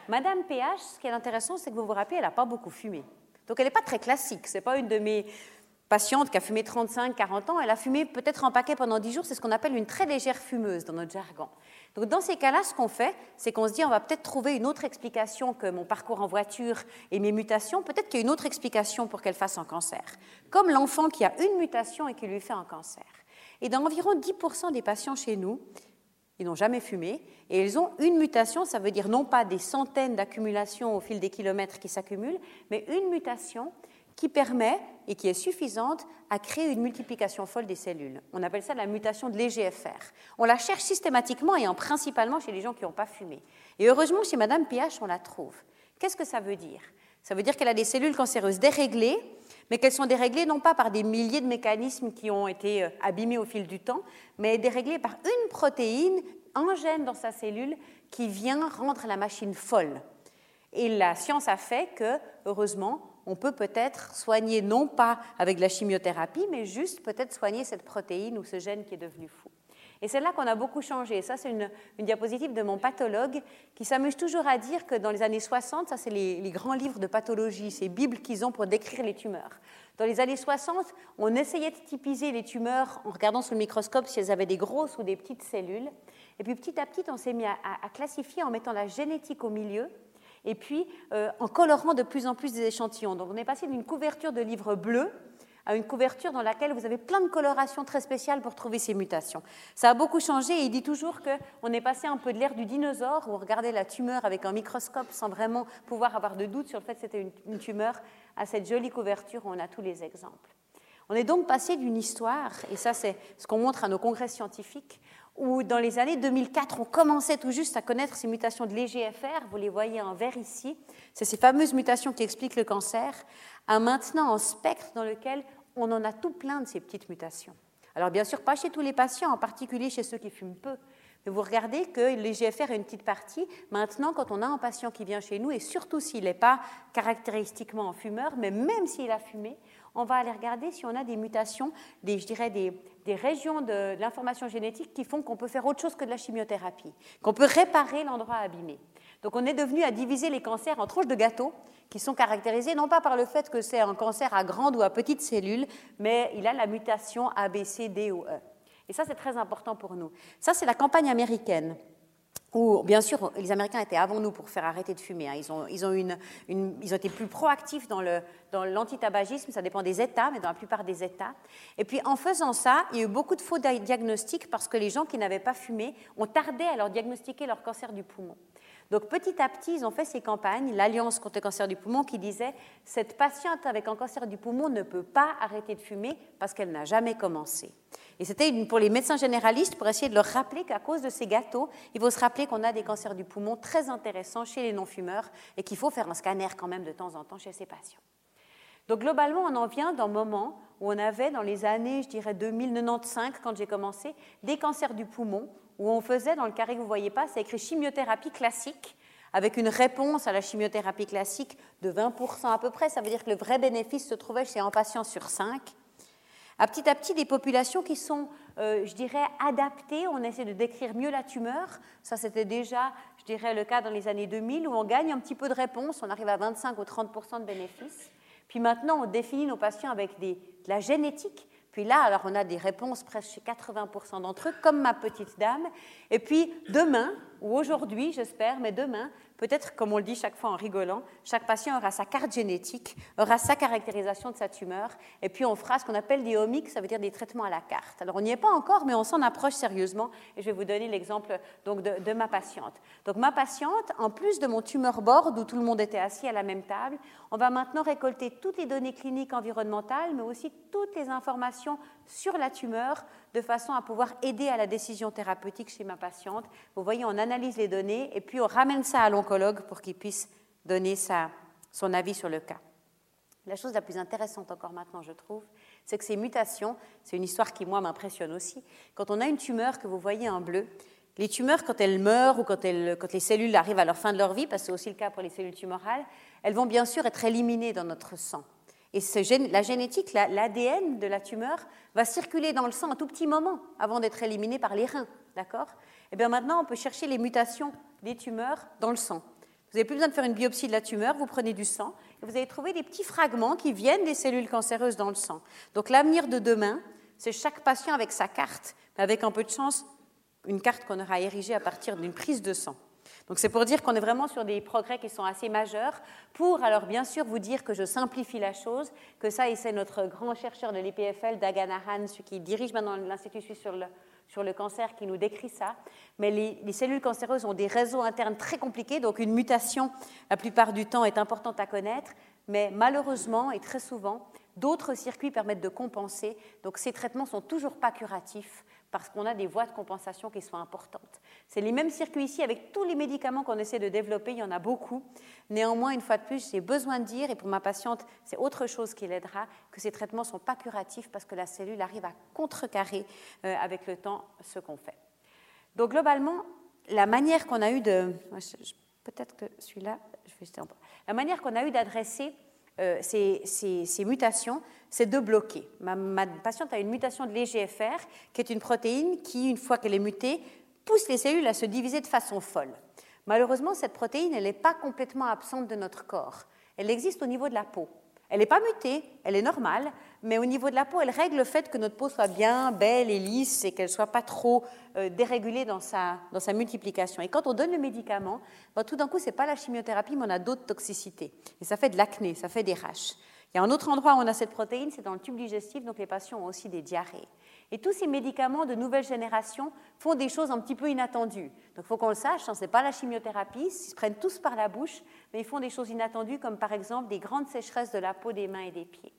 Madame PH, ce qui est intéressant, c'est que vous vous rappelez, elle n'a pas beaucoup fumé. Donc elle n'est pas très classique. Ce n'est pas une de mes patientes qui a fumé 35, 40 ans. Elle a fumé peut-être un paquet pendant 10 jours. C'est ce qu'on appelle une très légère fumeuse dans notre jargon. Donc dans ces cas-là, ce qu'on fait, c'est qu'on se dit on va peut-être trouver une autre explication que mon parcours en voiture et mes mutations. Peut-être qu'il y a une autre explication pour qu'elle fasse un cancer. Comme l'enfant qui a une mutation et qui lui fait un cancer. Et dans environ 10% des patients chez nous, ils n'ont jamais fumé et ils ont une mutation, ça veut dire non pas des centaines d'accumulations au fil des kilomètres qui s'accumulent, mais une mutation qui permet et qui est suffisante à créer une multiplication folle des cellules. On appelle ça la mutation de l'EGFR. On la cherche systématiquement et en principalement chez les gens qui n'ont pas fumé. Et heureusement, chez Madame PH, on la trouve. Qu'est-ce que ça veut dire? Ça veut dire qu'elle a des cellules cancéreuses déréglées, mais qu'elles sont déréglées non pas par des milliers de mécanismes qui ont été euh, abîmés au fil du temps, mais déréglées par une protéine, un gène dans sa cellule qui vient rendre la machine folle. Et la science a fait que, heureusement, on peut peut-être soigner non pas avec la chimiothérapie, mais juste peut-être soigner cette protéine ou ce gène qui est devenu fou. Et c'est là qu'on a beaucoup changé. Ça, c'est une, diapositive de mon pathologue qui s'amuse toujours à dire que dans les années 60, ça, c'est les, grands livres de pathologie, ces bibles qu'ils ont pour décrire les tumeurs. Dans les années 60, on essayait de typiser les tumeurs en regardant sous le microscope si elles avaient des grosses ou des petites cellules. Et puis petit à petit, on s'est mis à, classifier en mettant la génétique au milieu et puis euh, en colorant de plus en plus des échantillons. Donc on est passé d'une couverture de livres bleus à une couverture dans laquelle vous avez plein de colorations très spéciales pour trouver ces mutations. Ça a beaucoup changé et il dit toujours qu'on est passé un peu de l'ère du dinosaure où on regardait la tumeur avec un microscope sans vraiment pouvoir avoir de doute sur le fait que c'était une tumeur à cette jolie couverture où on a tous les exemples. On est donc passé d'une histoire, et ça c'est ce qu'on montre à nos congrès scientifiques, où dans les années 2004, on commençait tout juste à connaître ces mutations de l'EGFR, vous les voyez en vert ici, c'est ces fameuses mutations qui expliquent le cancer, à maintenant un spectre dans lequel on en a tout plein de ces petites mutations. Alors bien sûr, pas chez tous les patients, en particulier chez ceux qui fument peu, mais vous regardez que l'EGFR est une petite partie. Maintenant, quand on a un patient qui vient chez nous, et surtout s'il n'est pas caractéristiquement fumeur, mais même s'il a fumé, on va aller regarder si on a des mutations, des, je dirais des, régions de, l'information génétique qui font qu'on peut faire autre chose que de la chimiothérapie, qu'on peut réparer l'endroit abîmé. Donc on est devenu à diviser les cancers en tranches de gâteau qui sont caractérisées non pas par le fait que c'est un cancer à grande ou à petite cellule, mais il a la mutation ABCD ou E. Et ça, c'est très important pour nous. Ça, c'est la campagne américaine où, bien sûr, les Américains étaient avant nous pour faire arrêter de fumer. Hein. Ils, ont, ils, ont une, ils, ont, été plus proactifs dans, le, dans l'antitabagisme, ça dépend des États, mais dans la plupart des États. Et puis, en faisant ça, il y a eu beaucoup de faux diagnostics parce que les gens qui n'avaient pas fumé ont tardé à leur diagnostiquer leur cancer du poumon. Donc, petit à petit, ils ont fait ces campagnes, l'Alliance contre le cancer du poumon, qui disait cette patiente avec un cancer du poumon ne peut pas arrêter de fumer parce qu'elle n'a jamais commencé. Et c'était pour les médecins généralistes pour essayer de leur rappeler qu'à cause de ces gâteaux, il faut se rappeler qu'on a des cancers du poumon très intéressants chez les non-fumeurs et qu'il faut faire un scanner quand même de temps en temps chez ces patients. Donc globalement, on en vient d'un moment où on avait dans les années, je dirais 2095, quand j'ai commencé, des cancers du poumon, où on faisait, dans le carré que vous ne voyez pas, c'est écrit chimiothérapie classique, avec une réponse à la chimiothérapie classique de 20% à peu près. Ça veut dire que le vrai bénéfice se trouvait chez un patient sur 5. À petit à petit, des populations qui sont, euh, je dirais, adaptées. On essaie de décrire mieux la tumeur. Ça, c'était déjà, je dirais, le cas dans les années 2000, où on gagne un petit peu de réponse. On arrive à 25 ou 30% de bénéfices. Puis maintenant, on définit nos patients avec de la génétique. Puis là, alors on a des réponses presque chez 80% d'entre eux, comme ma petite dame. Et puis demain, ou aujourd'hui, j'espère, mais demain, Peut-être, comme on le dit chaque fois en rigolant, chaque patient aura sa carte génétique, aura sa caractérisation de sa tumeur, et puis on fera ce qu'on appelle des omics, ça veut dire des traitements à la carte. Alors on n'y est pas encore, mais on s'en approche sérieusement, et je vais vous donner l'exemple donc de, ma patiente. Donc ma patiente, en plus de mon tumeur board où tout le monde était assis à la même table, on va maintenant récolter toutes les données cliniques environnementales, mais aussi toutes les informations sur la tumeur, de façon à pouvoir aider à la décision thérapeutique chez ma patiente. Vous voyez, on analyse les données et puis on ramène ça à l'oncologue pour qu'il puisse donner son avis sur le cas. La chose la plus intéressante encore maintenant, je trouve, c'est que ces mutations, c'est une histoire qui, moi, m'impressionne aussi. Quand on a une tumeur que vous voyez en bleu, les tumeurs, quand elles meurent ou quand, quand les cellules arrivent à leur fin de leur vie, parce que c'est aussi le cas pour les cellules tumorales, elles vont bien sûr être éliminées dans notre sang. Et la génétique, l'ADN de la tumeur, va circuler dans le sang un tout petit moment avant d'être éliminé par les reins. D'accord? Eh bien maintenant, on peut chercher les mutations des tumeurs dans le sang. Vous n'avez plus besoin de faire une biopsie de la tumeur, vous prenez du sang et vous allez trouver des petits fragments qui viennent des cellules cancéreuses dans le sang. Donc l'avenir de demain, c'est chaque patient avec sa carte, avec un peu de chance, une carte qu'on aura érigée à partir d'une prise de sang. Donc c'est pour dire qu'on est vraiment sur des progrès qui sont assez majeurs. Pour alors bien sûr vous dire que je simplifie la chose, que ça et c'est notre grand chercheur de l'IPFL, Dagan Ahan, celui qui dirige maintenant l'Institut suisse sur le, sur le cancer, qui nous décrit ça. Mais les, les, cellules cancéreuses ont des réseaux internes très compliqués, donc une mutation la plupart du temps est importante à connaître. Mais malheureusement et très souvent, d'autres circuits permettent de compenser. Donc ces traitements sont toujours pas curatifs parce qu'on a des voies de compensation qui sont importantes. C'est les mêmes circuits ici avec tous les médicaments qu'on essaie de développer, il y en a beaucoup. Néanmoins, une fois de plus, j'ai besoin de dire, et pour ma patiente, c'est autre chose qui l'aidera, que ces traitements ne sont pas curatifs parce que la cellule arrive à contrecarrer euh, avec le temps ce qu'on fait. Donc globalement, la manière qu'on a eu de... Peut-être que celui-là, je vais La manière qu'on a eu d'adresser euh, ces, mutations, c'est de bloquer. Ma, patiente a une mutation de l'EGFR, qui est une protéine qui, une fois qu'elle est mutée, pousse les cellules à se diviser de façon folle. Malheureusement, cette protéine, elle n'est pas complètement absente de notre corps. Elle existe au niveau de la peau. Elle n'est pas mutée, elle est normale, mais au niveau de la peau, elle règle le fait que notre peau soit bien belle et lisse et qu'elle ne soit pas trop euh, dérégulée dans sa, dans sa multiplication. Et quand on donne le médicament, ben, tout d'un coup, ce n'est pas la chimiothérapie, mais on a d'autres toxicités. Et ça fait de l'acné, ça fait des raches. Il y a un autre endroit où on a cette protéine, c'est dans le tube digestif, donc les patients ont aussi des diarrhées. Et tous ces médicaments de nouvelle génération font des choses un petit peu inattendues. Donc il faut qu'on le sache, hein, ce n'est pas la chimiothérapie, ils se prennent tous par la bouche, mais ils font des choses inattendues comme par exemple des grandes sécheresses de la peau, des mains et des pieds.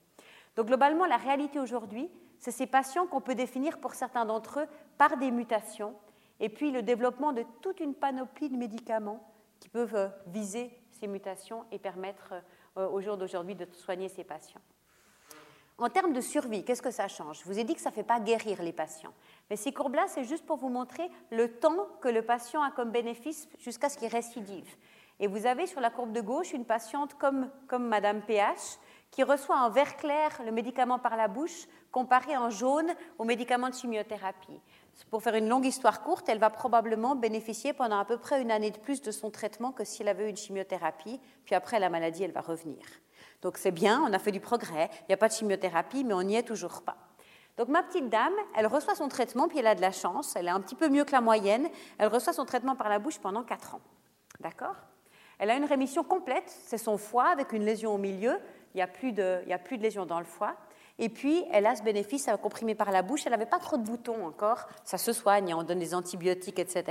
Donc globalement, la réalité aujourd'hui, c'est ces patients qu'on peut définir pour certains d'entre eux par des mutations, et puis le développement de toute une panoplie de médicaments qui peuvent euh, viser ces mutations et permettre euh, au jour d'aujourd'hui de soigner ces patients. En termes de survie, qu'est-ce que ça change? Je vous ai dit que ça ne fait pas guérir les patients. Mais ces courbes-là, c'est juste pour vous montrer le temps que le patient a comme bénéfice jusqu'à ce qu'il récidive. Et vous avez sur la courbe de gauche une patiente comme, comme Madame PH qui reçoit en vert clair le médicament par la bouche comparé en jaune au médicament de chimiothérapie. Pour faire une longue histoire courte, elle va probablement bénéficier pendant à peu près une année de plus de son traitement que si elle avait eu une chimiothérapie, puis après la maladie, elle va revenir. Donc c'est bien, on a fait du progrès, il n'y a pas de chimiothérapie, mais on n'y est toujours pas. Donc ma petite dame, elle reçoit son traitement, puis elle a de la chance, elle est un petit peu mieux que la moyenne, elle reçoit son traitement par la bouche pendant 4 ans. D'accord? Elle a une rémission complète, c'est son foie avec une lésion au milieu, il n'y a, plus de, il a plus de lésion dans le foie. Et puis, elle a ce bénéfice à comprimer par la bouche. Elle n'avait pas trop de boutons encore. Ça se soigne, on donne des antibiotiques, etc.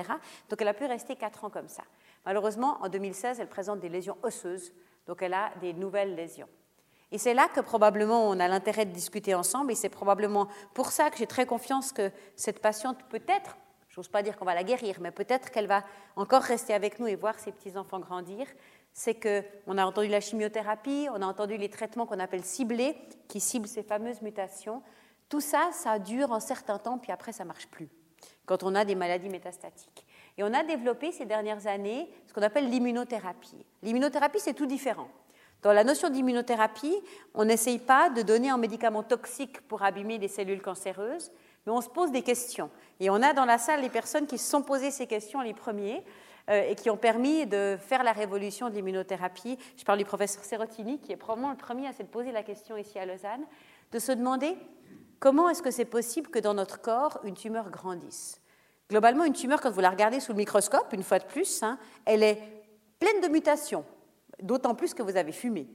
Donc, elle a pu rester 4 ans comme ça. Malheureusement, en 2016, elle présente des lésions osseuses. Donc, elle a des nouvelles lésions. Et c'est là que probablement on a l'intérêt de discuter ensemble, et c'est probablement pour ça que j'ai très confiance que cette patiente peut-être, je n'ose pas dire qu'on va la guérir, mais peut-être qu'elle va encore rester avec nous et voir ses petits-enfants grandir, c'est qu'on a entendu la chimiothérapie, on a entendu les traitements qu'on appelle ciblés, qui ciblent ces fameuses mutations. Tout ça, ça dure un certain temps, puis après, ça marche plus, quand on a des maladies métastatiques. Et on a développé ces dernières années ce qu'on appelle l'immunothérapie. L'immunothérapie, c'est tout différent. Dans la notion d'immunothérapie, on n'essaye pas de donner un médicament toxique pour abîmer des cellules cancéreuses, mais on se pose des questions. Et on a dans la salle les personnes qui se sont posées ces questions les premiers euh, et qui ont permis de faire la révolution de l'immunothérapie. Je parle du professeur Serotini, qui est probablement le premier à se poser la question ici à Lausanne, de se demander comment est-ce que c'est possible que dans notre corps, une tumeur grandisse. Globalement, une tumeur, quand vous la regardez sous le microscope, une fois de plus, hein, elle est pleine de mutations d'autant plus que vous avez fumé.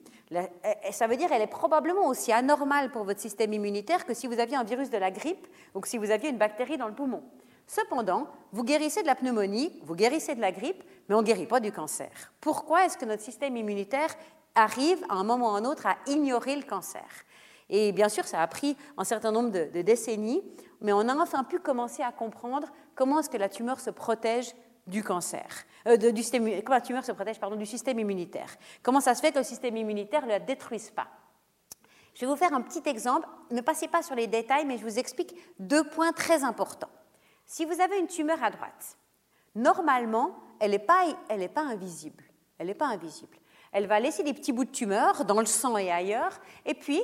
Ça veut dire qu'elle est probablement aussi anormale pour votre système immunitaire que si vous aviez un virus de la grippe ou que si vous aviez une bactérie dans le poumon. Cependant, vous guérissez de la pneumonie, vous guérissez de la grippe, mais on ne guérit pas du cancer. Pourquoi est-ce que notre système immunitaire arrive à un moment ou à un autre à ignorer le cancer? Et bien sûr, ça a pris un certain nombre de, décennies, mais on a enfin pu commencer à comprendre comment est-ce que la tumeur se protège du cancer, euh, du système, comment la tumeur se protège du système immunitaire. Comment ça se fait que le système immunitaire ne la détruise pas? Je vais vous faire un petit exemple. Ne passez pas sur les détails, mais je vous explique deux points très importants. Si vous avez une tumeur à droite, normalement, elle n'est pas, pas invisible. Elle n'est pas invisible. Elle va laisser des petits bouts de tumeur dans le sang et ailleurs, et puis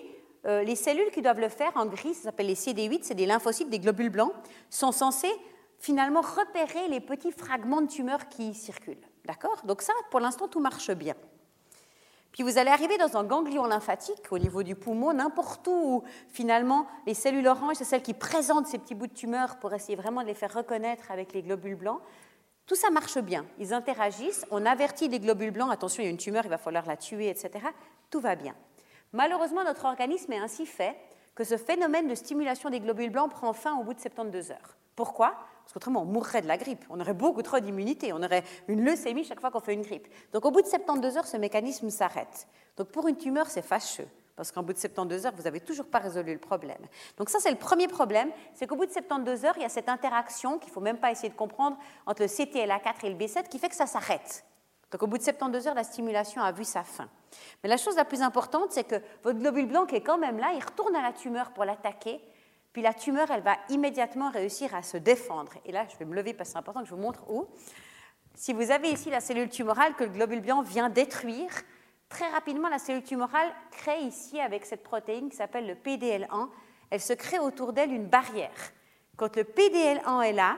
euh, les cellules qui doivent le faire en gris, ça s'appelle les CD8, c'est des lymphocytes, des globules blancs, sont censés finalement repérer les petits fragments de tumeurs qui circulent. D'accord? Donc ça, pour l'instant, tout marche bien. Puis vous allez arriver dans un ganglion lymphatique au niveau du poumon, n'importe où, finalement les cellules oranges, c'est celles qui présentent ces petits bouts de tumeurs pour essayer vraiment de les faire reconnaître avec les globules blancs. Tout ça marche bien. Ils interagissent, on avertit les globules blancs, attention, il y a une tumeur, il va falloir la tuer, etc. Tout va bien. Malheureusement, notre organisme est ainsi fait que ce phénomène de stimulation des globules blancs prend fin au bout de 72 heures. Pourquoi? Parce qu'autrement, on mourrait de la grippe. On aurait beaucoup trop d'immunité. On aurait une leucémie chaque fois qu'on fait une grippe. Donc, au bout de 72 heures, ce mécanisme s'arrête. Donc, pour une tumeur, c'est fâcheux. Parce qu'en bout de 72 heures, vous n'avez toujours pas résolu le problème. Donc ça, c'est le premier problème, c'est qu'au bout de 72 heures, il y a cette interaction qu'il ne faut même pas essayer de comprendre entre le CTLA4 et le B7 qui fait que ça s'arrête. Donc au bout de 72 heures, la stimulation a vu sa fin. Mais la chose la plus importante, c'est que votre globule blanc est quand même là, il retourne à la tumeur pour l'attaquer, puis la tumeur, elle va immédiatement réussir à se défendre. Et là, je vais me lever parce que c'est important que je vous montre où. Si vous avez ici la cellule tumorale que le globule blanc vient détruire, très rapidement, la cellule tumorale crée ici, avec cette protéine qui s'appelle le PDL1, elle se crée autour d'elle une barrière. Quand le PDL1 est là,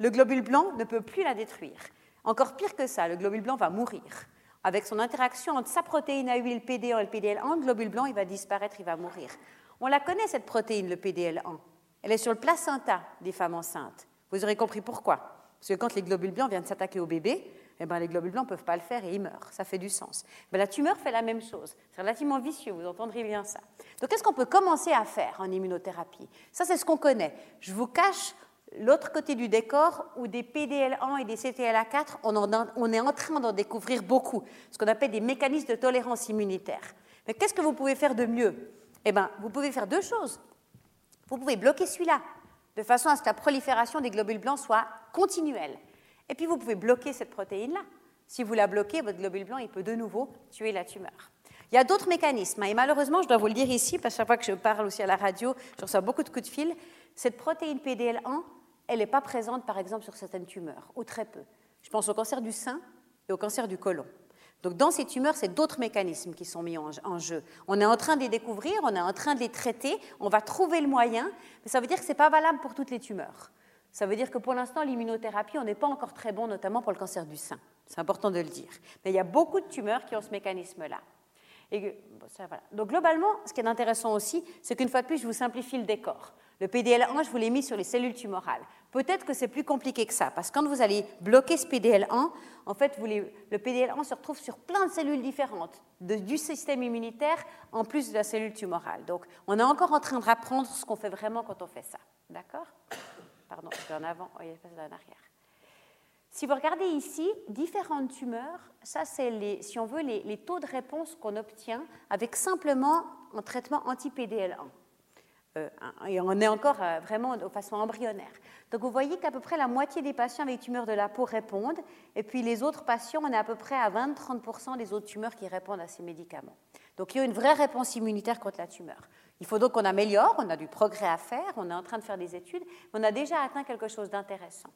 le globule blanc ne peut plus la détruire. Encore pire que ça, le globule blanc va mourir. Avec son interaction entre sa protéine à huile PD1 et le PDL1, le globule blanc il va disparaître, il va mourir. On la connaît, cette protéine, le PDL1. Elle est sur le placenta des femmes enceintes. Vous aurez compris pourquoi. Parce que quand les globules blancs viennent s'attaquer au bébé, eh ben, les globules blancs ne peuvent pas le faire et ils meurent. Ça fait du sens. La tumeur fait la même chose. C'est relativement vicieux, vous entendrez bien ça. Donc, qu'est-ce qu'on peut commencer à faire en immunothérapie? Ça, c'est ce qu'on connaît. Je vous cache l'autre côté du décor où des PDL1 et des CTLA4, on, on est en train d'en découvrir beaucoup, ce qu'on appelle des mécanismes de tolérance immunitaire. Mais qu'est-ce que vous pouvez faire de mieux? Eh bien, vous pouvez faire deux choses. Vous pouvez bloquer celui-là, de façon à ce que la prolifération des globules blancs soit continuelle. Et puis, vous pouvez bloquer cette protéine-là. Si vous la bloquez, votre globule blanc, il peut de nouveau tuer la tumeur. Il y a d'autres mécanismes, hein, et malheureusement, je dois vous le dire ici, parce que chaque fois que je parle aussi à la radio, je reçois beaucoup de coups de fil, cette protéine PDL1, elle n'est pas présente, par exemple, sur certaines tumeurs, ou très peu. Je pense au cancer du sein et au cancer du côlon. Donc dans ces tumeurs, c'est d'autres mécanismes qui sont mis en, jeu. On est en train de les découvrir, on est en train de les traiter, on va trouver le moyen, mais ça veut dire que ce n'est pas valable pour toutes les tumeurs. Ça veut dire que pour l'instant, l'immunothérapie, on n'est pas encore très bon, notamment pour le cancer du sein. C'est important de le dire. Mais il y a beaucoup de tumeurs qui ont ce mécanisme-là. Donc globalement, ce qui est intéressant aussi, c'est qu'une fois de plus, je vous simplifie le décor. Le PDL1, je vous l'ai mis sur les cellules tumorales. Peut-être que c'est plus compliqué que ça, parce que quand vous allez bloquer ce PDL1, en fait, le PDL1 se retrouve sur plein de cellules différentes du système immunitaire, en plus de la cellule tumorale. Donc, on est encore en train de rapprendre ce qu'on fait vraiment quand on fait ça. D'accord? Pardon, vais en avant, oh, il en arrière. Si vous regardez ici, différentes tumeurs, ça c'est, les, si on veut, les, taux de réponse qu'on obtient avec simplement un traitement anti-PDL1. Euh, et on est encore euh, vraiment de façon embryonnaire. Donc vous voyez qu'à peu près la moitié des patients avec tumeurs de la peau répondent, et puis les autres patients, on est à peu près à 20-30% des autres tumeurs qui répondent à ces médicaments. Donc il y a une vraie réponse immunitaire contre la tumeur. Il faut donc qu'on améliore, on a du progrès à faire, on est en train de faire des études, mais on a déjà atteint quelque chose d'intéressant.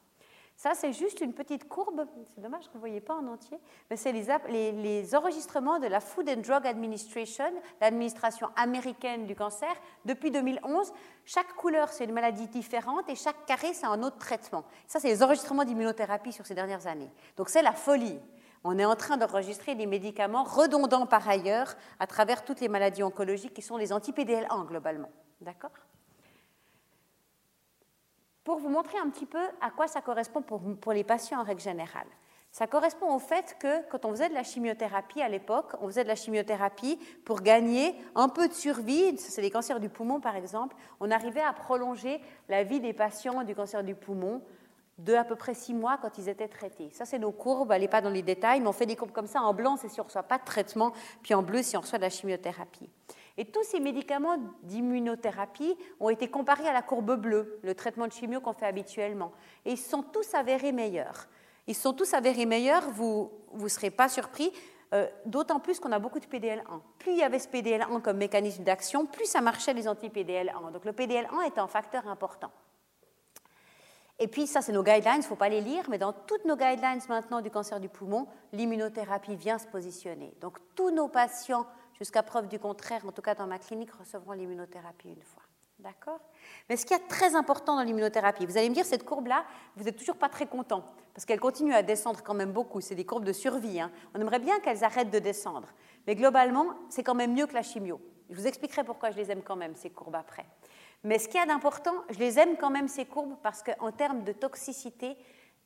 Ça, c'est juste une petite courbe, c'est dommage que vous ne voyez pas en entier, mais c'est les, les, enregistrements de la Food and Drug Administration, l'administration américaine du cancer, depuis 2011. Chaque couleur, c'est une maladie différente et chaque carré, c'est un autre traitement. Ça, c'est les enregistrements d'immunothérapie sur ces dernières années. Donc, c'est la folie. On est en train d'enregistrer des médicaments redondants par ailleurs à travers toutes les maladies oncologiques qui sont les anti-PDL1 globalement. D'accord? Pour vous montrer un petit peu à quoi ça correspond pour, les patients en règle générale. Ça correspond au fait que quand on faisait de la chimiothérapie à l'époque, on faisait de la chimiothérapie pour gagner un peu de survie, c'est les cancers du poumon par exemple, on arrivait à prolonger la vie des patients du cancer du poumon de à peu près six mois quand ils étaient traités. Ça, c'est nos courbes, allez pas dans les détails, mais on fait des courbes comme ça. En blanc, c'est si on ne reçoit pas de traitement, puis en bleu, si on reçoit de la chimiothérapie. Et tous ces médicaments d'immunothérapie ont été comparés à la courbe bleue, le traitement de chimio qu'on fait habituellement. Et ils sont tous avérés meilleurs. Ils sont tous avérés meilleurs, vous ne serez pas surpris, euh, d'autant plus qu'on a beaucoup de PDL1. Plus il y avait ce PDL1 comme mécanisme d'action, plus ça marchait les anti-PDL1. Donc le PDL1 est un facteur important. Et puis ça, c'est nos guidelines, il ne faut pas les lire, mais dans toutes nos guidelines maintenant du cancer du poumon, l'immunothérapie vient se positionner. Donc tous nos patients jusqu'à preuve du contraire, en tout cas dans ma clinique, recevront l'immunothérapie une fois. D'accord? Mais ce qui est très important dans l'immunothérapie, vous allez me dire, cette courbe-là, vous n'êtes toujours pas très content, parce qu'elle continue à descendre quand même beaucoup. C'est des courbes de survie. Hein. On aimerait bien qu'elles arrêtent de descendre. Mais globalement, c'est quand même mieux que la chimio. Je vous expliquerai pourquoi je les aime quand même, ces courbes après. Mais ce qui est d'important, je les aime quand même, ces courbes, parce qu'en termes de toxicité,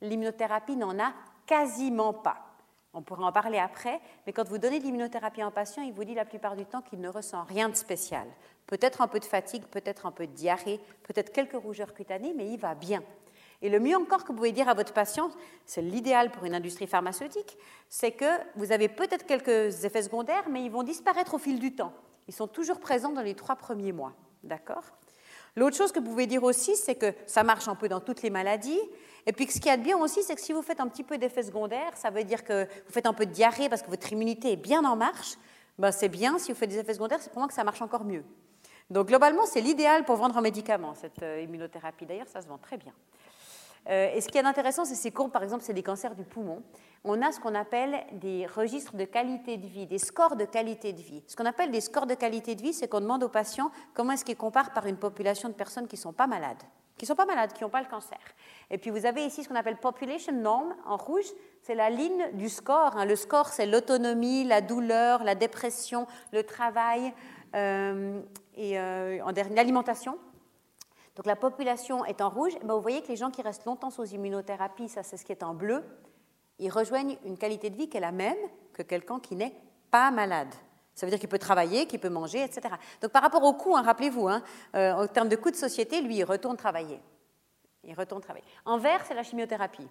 l'immunothérapie n'en a quasiment pas. On pourra en parler après, mais quand vous donnez de l'immunothérapie à un patient, il vous dit la plupart du temps qu'il ne ressent rien de spécial. Peut-être un peu de fatigue, peut-être un peu de diarrhée, peut-être quelques rougeurs cutanées, mais il va bien. Et le mieux encore que vous pouvez dire à votre patient, c'est l'idéal pour une industrie pharmaceutique, c'est que vous avez peut-être quelques effets secondaires, mais ils vont disparaître au fil du temps. Ils sont toujours présents dans les trois premiers mois. D'accord? L'autre chose que vous pouvez dire aussi, c'est que ça marche un peu dans toutes les maladies. Et puis, ce qui est bien aussi, c'est que si vous faites un petit peu d'effets secondaires, ça veut dire que vous faites un peu de diarrhée parce que votre immunité est bien en marche, ben c'est bien. Si vous faites des effets secondaires, c'est pour moi que ça marche encore mieux. Donc, globalement, c'est l'idéal pour vendre un médicament, cette euh, immunothérapie. D'ailleurs, ça se vend très bien. Euh, et ce qui est intéressant, c'est ces courbes, par exemple, c'est des cancers du poumon. On a ce qu'on appelle des registres de qualité de vie, des scores de qualité de vie. Ce qu'on appelle des scores de qualité de vie, c'est qu'on demande aux patients comment est-ce qu'ils comparent par une population de personnes qui ne sont pas malades, qui sont pas malades, qui n'ont pas le cancer. Et puis vous avez ici ce qu'on appelle population norm en rouge, c'est la ligne du score. Hein. Le score, c'est l'autonomie, la douleur, la dépression, le travail euh, et euh, en dernier l'alimentation. Donc la population est en rouge. Ben, vous voyez que les gens qui restent longtemps sous immunothérapie, ça c'est ce qui est en bleu, ils rejoignent une qualité de vie qui est la même que quelqu'un qui n'est pas malade. Ça veut dire qu'il peut travailler, qu'il peut manger, etc. Donc par rapport au coût, hein, rappelez-vous, hein, euh, en termes de coût de société, lui, il retourne travailler. Il retourne travailler. En vert, c'est la chimiothérapie.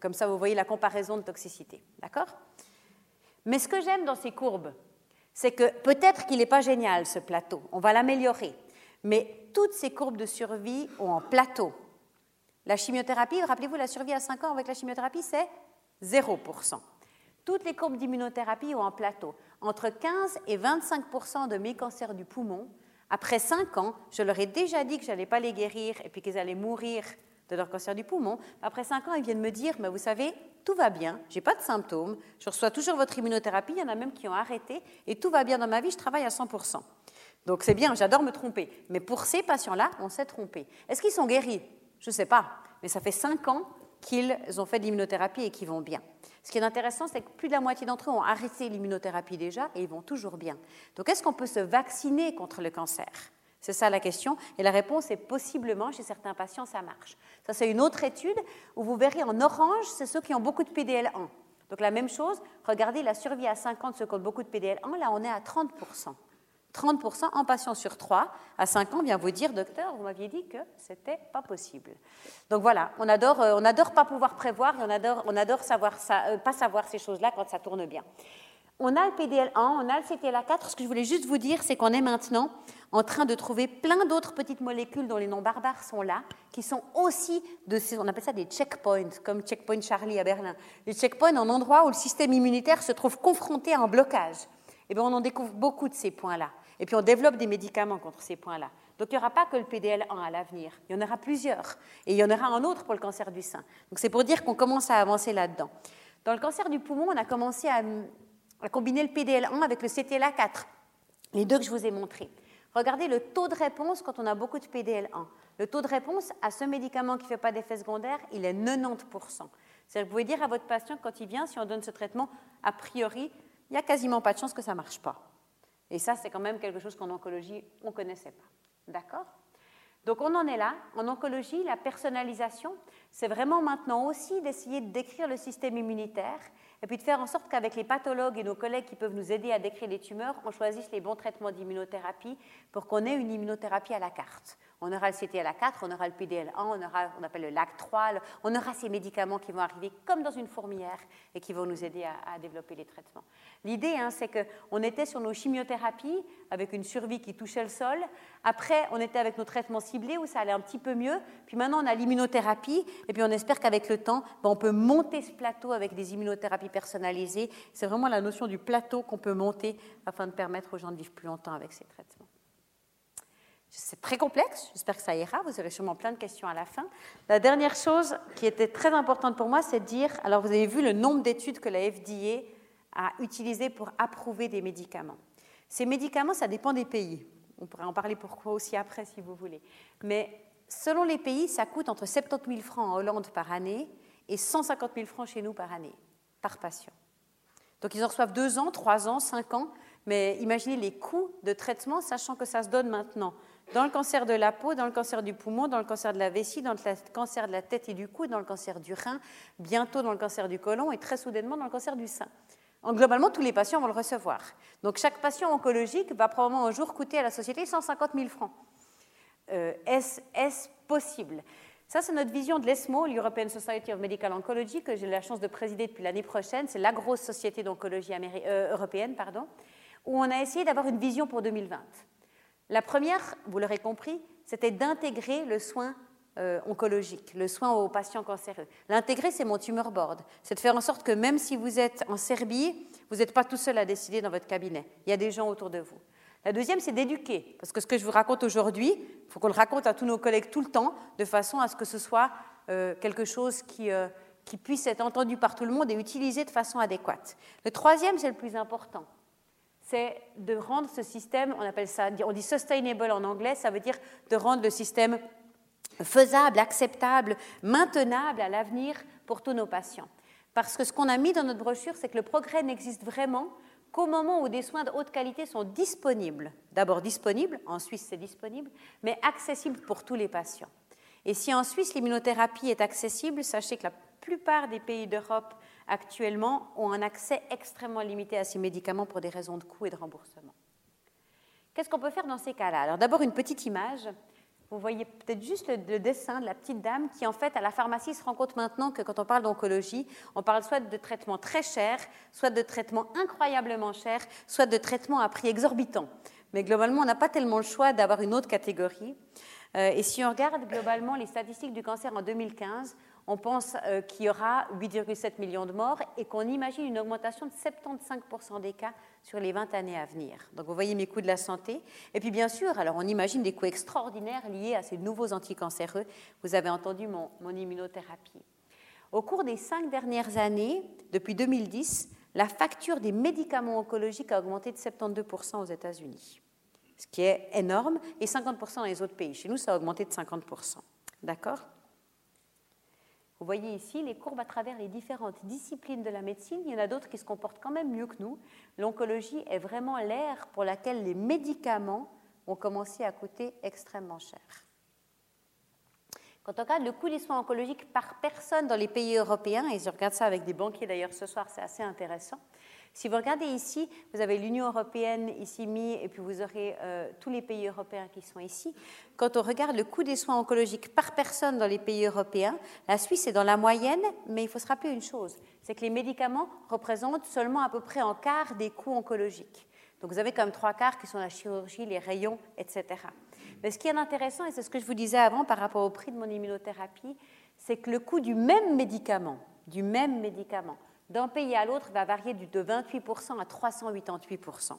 Comme ça, vous voyez la comparaison de toxicité. D'accord? Mais ce que j'aime dans ces courbes, c'est que peut-être qu'il n'est pas génial, ce plateau. On va l'améliorer. Mais toutes ces courbes de survie ont un plateau. La chimiothérapie, rappelez-vous, la survie à 5 ans avec la chimiothérapie, c'est 0%. Toutes les courbes d'immunothérapie ont un plateau. Entre 15 et 25% de mes cancers du poumon, après 5 ans, je leur ai déjà dit que je n'allais pas les guérir et puis qu'ils allaient mourir de leur cancer du poumon. Après 5 ans, ils viennent me dire, mais vous savez, tout va bien, j'ai pas de symptômes, je reçois toujours votre immunothérapie, il y en a même qui ont arrêté, et tout va bien dans ma vie, je travaille à 100%. Donc c'est bien, j'adore me tromper. Mais pour ces patients-là, on s'est trompé. Est-ce qu'ils sont guéris? Je ne sais pas. Mais ça fait cinq ans qu'ils ont fait de l'immunothérapie et qu'ils vont bien. Ce qui est intéressant, c'est que plus de la moitié d'entre eux ont arrêté l'immunothérapie déjà et ils vont toujours bien. Donc est-ce qu'on peut se vacciner contre le cancer? C'est ça la question. Et la réponse est possiblement, chez certains patients, ça marche. Ça, c'est une autre étude où vous verrez en orange, c'est ceux qui ont beaucoup de PDL1. Donc la même chose, regardez la survie à 50 ceux qui ont beaucoup de PDL1, là on est à 30%. 30% en patient sur 3 à 5 ans vient vous dire, docteur, vous m'aviez dit que c'était pas possible. Donc voilà, on adore, euh, on adore pas pouvoir prévoir et on adore, on adore savoir euh, pas savoir ces choses-là quand ça tourne bien. On a le PDL1, on a le CTLA4. Ce que je voulais juste vous dire, c'est qu'on est maintenant en train de trouver plein d'autres petites molécules dont les noms barbares sont là, qui sont aussi de ces, on appelle ça des checkpoints, comme checkpoint Charlie à Berlin. Les checkpoints en endroit où le système immunitaire se trouve confronté à un blocage. Eh bien, on en découvre beaucoup de ces points-là. Et puis, on développe des médicaments contre ces points-là. Donc, il n'y aura pas que le PDL1 à l'avenir. Il y en aura plusieurs. Et il y en aura un autre pour le cancer du sein. Donc, c'est pour dire qu'on commence à avancer là-dedans. Dans le cancer du poumon, on a commencé à, à combiner le PDL1 avec le CTLA4, les deux que je vous ai montrés. Regardez le taux de réponse quand on a beaucoup de PDL1. Le taux de réponse à ce médicament qui ne fait pas d'effet secondaire, il est 90%. C'est-à-dire que vous pouvez dire à votre patient, quand il vient, si on donne ce traitement, a priori, il n'y a quasiment pas de chance que ça ne marche pas. Et ça, c'est quand même quelque chose qu'en oncologie, on ne connaissait pas. D'accord? Donc on en est là. En oncologie, la personnalisation, c'est vraiment maintenant aussi d'essayer de décrire le système immunitaire et puis de faire en sorte qu'avec les pathologues et nos collègues qui peuvent nous aider à décrire les tumeurs, on choisisse les bons traitements d'immunothérapie pour qu'on ait une immunothérapie à la carte. On aura le CTLA4, on aura le PDL1, on aura, on appelle le LAC3, on aura ces médicaments qui vont arriver comme dans une fourmilière et qui vont nous aider à, développer les traitements. L'idée, hein, c'est qu'on était sur nos chimiothérapies avec une survie qui touchait le sol. Après, on était avec nos traitements ciblés où ça allait un petit peu mieux. Puis maintenant, on a l'immunothérapie. Et puis, on espère qu'avec le temps, ben, on peut monter ce plateau avec des immunothérapies personnalisées. C'est vraiment la notion du plateau qu'on peut monter afin de permettre aux gens de vivre plus longtemps avec ces traitements. C'est très complexe, j'espère que ça ira, vous aurez sûrement plein de questions à la fin. La dernière chose qui était très importante pour moi, c'est de dire, alors vous avez vu le nombre d'études que la FDA a utilisées pour approuver des médicaments. Ces médicaments, ça dépend des pays. On pourrait en parler pourquoi aussi après si vous voulez. Mais selon les pays, ça coûte entre 70 000 francs en Hollande par année et 150 000 francs chez nous par année, par patient. Donc ils en reçoivent deux ans, trois ans, cinq ans, mais imaginez les coûts de traitement, sachant que ça se donne maintenant dans le cancer de la peau, dans le cancer du poumon, dans le cancer de la vessie, dans le cancer de la tête et du cou, dans le cancer du rein, bientôt dans le cancer du côlon et très soudainement dans le cancer du sein. En, globalement, tous les patients vont le recevoir. Donc chaque patient oncologique va probablement un jour coûter à la société 150 000 francs. Euh, est-ce possible? Ça, c'est notre vision de l'ESMO, l'European Society of Medical Oncology, que j'ai la chance de présider depuis l'année prochaine. C'est la grosse société d'oncologie euh, européenne, pardon, où on a essayé d'avoir une vision pour 2020. La première, vous l'aurez compris, c'était d'intégrer le soin euh, oncologique, le soin aux patients cancéreux. L'intégrer, c'est mon tumor board. C'est de faire en sorte que même si vous êtes en Serbie, vous n'êtes pas tout seul à décider dans votre cabinet. Il y a des gens autour de vous. La deuxième, c'est d'éduquer. Parce que ce que je vous raconte aujourd'hui, il faut qu'on le raconte à tous nos collègues tout le temps, de façon à ce que ce soit euh, quelque chose qui, euh, qui puisse être entendu par tout le monde et utilisé de façon adéquate. Le troisième, c'est le plus important c'est de rendre ce système, on appelle ça, on dit sustainable en anglais, ça veut dire de rendre le système faisable, acceptable, maintenable à l'avenir pour tous nos patients. Parce que ce qu'on a mis dans notre brochure, c'est que le progrès n'existe vraiment qu'au moment où des soins de haute qualité sont disponibles. D'abord disponibles, en Suisse c'est disponible, mais accessibles pour tous les patients. Et si en Suisse l'immunothérapie est accessible, sachez que la plupart des pays d'Europe actuellement ont un accès extrêmement limité à ces médicaments pour des raisons de coût et de remboursement. Qu'est-ce qu'on peut faire dans ces cas-là? Alors d'abord une petite image. Vous voyez peut-être juste le, dessin de la petite dame qui, en fait, à la pharmacie, se rend compte maintenant que quand on parle d'oncologie, on parle soit de traitements très chers, soit de traitements incroyablement chers, soit de traitements à prix exorbitant. Mais globalement, on n'a pas tellement le choix d'avoir une autre catégorie. Euh, et si on regarde globalement les statistiques du cancer en 2015, on pense euh, qu'il y aura 8,7 millions de morts et qu'on imagine une augmentation de 75% des cas sur les 20 années à venir. Donc vous voyez mes coûts de la santé. Et puis bien sûr, alors on imagine des coûts extraordinaires liés à ces nouveaux anticancéreux. Vous avez entendu mon, mon immunothérapie. Au cours des cinq dernières années, depuis 2010, la facture des médicaments oncologiques a augmenté de 72% aux États-Unis, ce qui est énorme, et 50% dans les autres pays. Chez nous, ça a augmenté de 50%. D'accord? Vous voyez ici les courbes à travers les différentes disciplines de la médecine. Il y en a d'autres qui se comportent quand même mieux que nous. L'oncologie est vraiment l'ère pour laquelle les médicaments ont commencé à coûter extrêmement cher. Quand on regarde le coût des soins oncologiques par personne dans les pays européens, et je regarde ça avec des banquiers d'ailleurs ce soir, c'est assez intéressant. Si vous regardez ici, vous avez l'Union européenne ici mis, et puis vous aurez euh, tous les pays européens qui sont ici. Quand on regarde le coût des soins oncologiques par personne dans les pays européens, la Suisse est dans la moyenne, mais il faut se rappeler une chose, c'est que les médicaments représentent seulement à peu près un quart des coûts oncologiques. Donc vous avez quand même trois quarts qui sont la chirurgie, les rayons, etc. Mais ce qui est intéressant, et c'est ce que je vous disais avant par rapport au prix de mon immunothérapie, c'est que le coût du même médicament, du même médicament, d'un pays à l'autre va varier de 28% à 388%.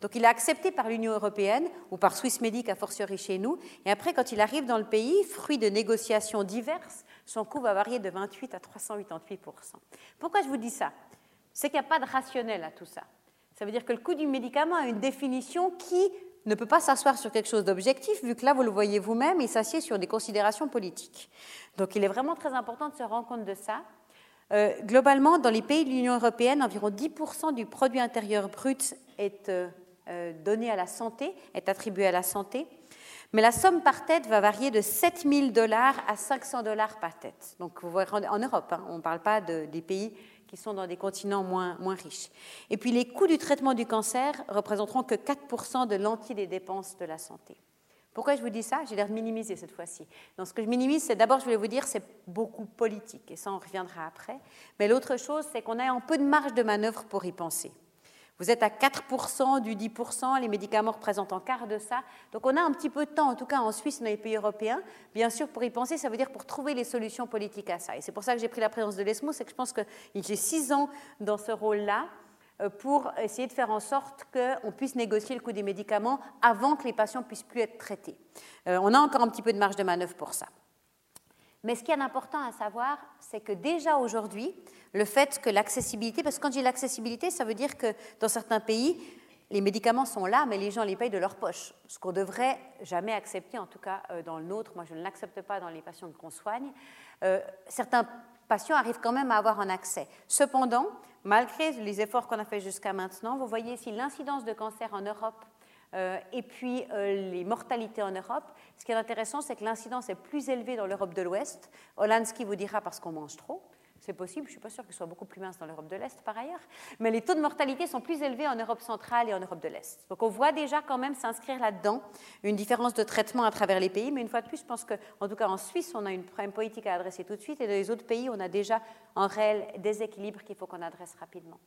Donc il est accepté par l'Union européenne ou par Swissmedic a fortiori chez nous. Et après, quand il arrive dans le pays, fruit de négociations diverses, son coût va varier de 28 à 388%. Pourquoi je vous dis ça? C'est qu'il n'y a pas de rationnel à tout ça. Ça veut dire que le coût du médicament a une définition qui ne peut pas s'asseoir sur quelque chose d'objectif, vu que là, vous le voyez vous-même, il s'assied sur des considérations politiques. Donc il est vraiment très important de se rendre compte de ça. Euh, globalement, dans les pays de l'Union européenne, environ 10% du produit intérieur brut est euh, euh, donné à la santé, est attribué à la santé. Mais la somme par tête va varier de 7 000 dollars à 500 dollars par tête. Donc, vous voyez, en Europe, hein, on ne parle pas de, des pays qui sont dans des continents moins, moins riches. Et puis, les coûts du traitement du cancer représenteront que 4 de l'entier des dépenses de la santé. Pourquoi je vous dis ça? J'ai l'air de minimiser cette fois-ci. Donc, ce que je minimise, c'est d'abord, je voulais vous dire, c'est beaucoup politique, et ça, on reviendra après. Mais l'autre chose, c'est qu'on a un peu de marge de manœuvre pour y penser. Vous êtes à 4% du 10%, les médicaments représentent un quart de ça. Donc on a un petit peu de temps, en tout cas en Suisse, dans les pays européens. Bien sûr, pour y penser, ça veut dire pour trouver les solutions politiques à ça. Et c'est pour ça que j'ai pris la présence de l'ESMO, c'est que je pense que j'ai six ans dans ce rôle-là pour essayer de faire en sorte qu'on puisse négocier le coût des médicaments avant que les patients puissent plus être traités. Euh, on a encore un petit peu de marge de manœuvre pour ça. Mais ce qui est important à savoir, c'est que déjà aujourd'hui, le fait que l'accessibilité, parce que quand j'ai l'accessibilité, ça veut dire que dans certains pays, les médicaments sont là, mais les gens les payent de leur poche, ce qu'on devrait jamais accepter, en tout cas euh, dans le nôtre. Moi, je ne l'accepte pas dans les patients qu'on soigne. Euh, certains patients arrivent quand même à avoir un accès. Cependant, malgré les efforts qu'on a fait jusqu'à maintenant, vous voyez ici l'incidence de cancer en Europe euh, et puis les mortalités en Europe. Ce qui est intéressant, c'est que l'incidence est plus élevée dans l'Europe de l'Ouest. Holandsky vous dira parce qu'on mange trop. C'est possible, je ne suis pas sûre qu'il soit beaucoup plus mince dans l'Europe de l'Est par ailleurs, mais les taux de mortalité sont plus élevés en Europe centrale et en Europe de l'Est. Donc on voit déjà quand même s'inscrire là-dedans une différence de traitement à travers les pays, mais une fois de plus, je pense qu'en tout cas en Suisse, on a une problème politique à adresser tout de suite, et dans les autres pays, on a déjà un réel déséquilibre qu'il faut qu'on adresse rapidement.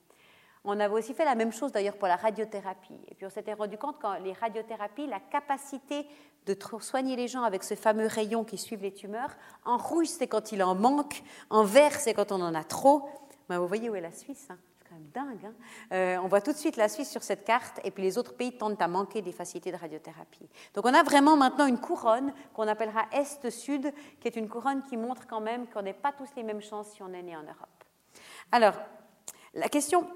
On avait aussi fait la même chose d'ailleurs pour la radiothérapie. Et puis on s'était rendu compte quand les radiothérapies, la capacité de soigner les gens avec ce fameux rayon qui suivent les tumeurs, en rouge c'est quand il en manque, en vert c'est quand on en a trop. Ben, vous voyez où est la Suisse hein C'est quand même dingue. Hein euh, on voit tout de suite la Suisse sur cette carte et puis les autres pays tendent à manquer des facilités de radiothérapie. Donc on a vraiment maintenant une couronne qu'on appellera Est-Sud, qui est une couronne qui montre quand même qu'on n'est pas tous les mêmes chances si on est né en Europe. Alors, la question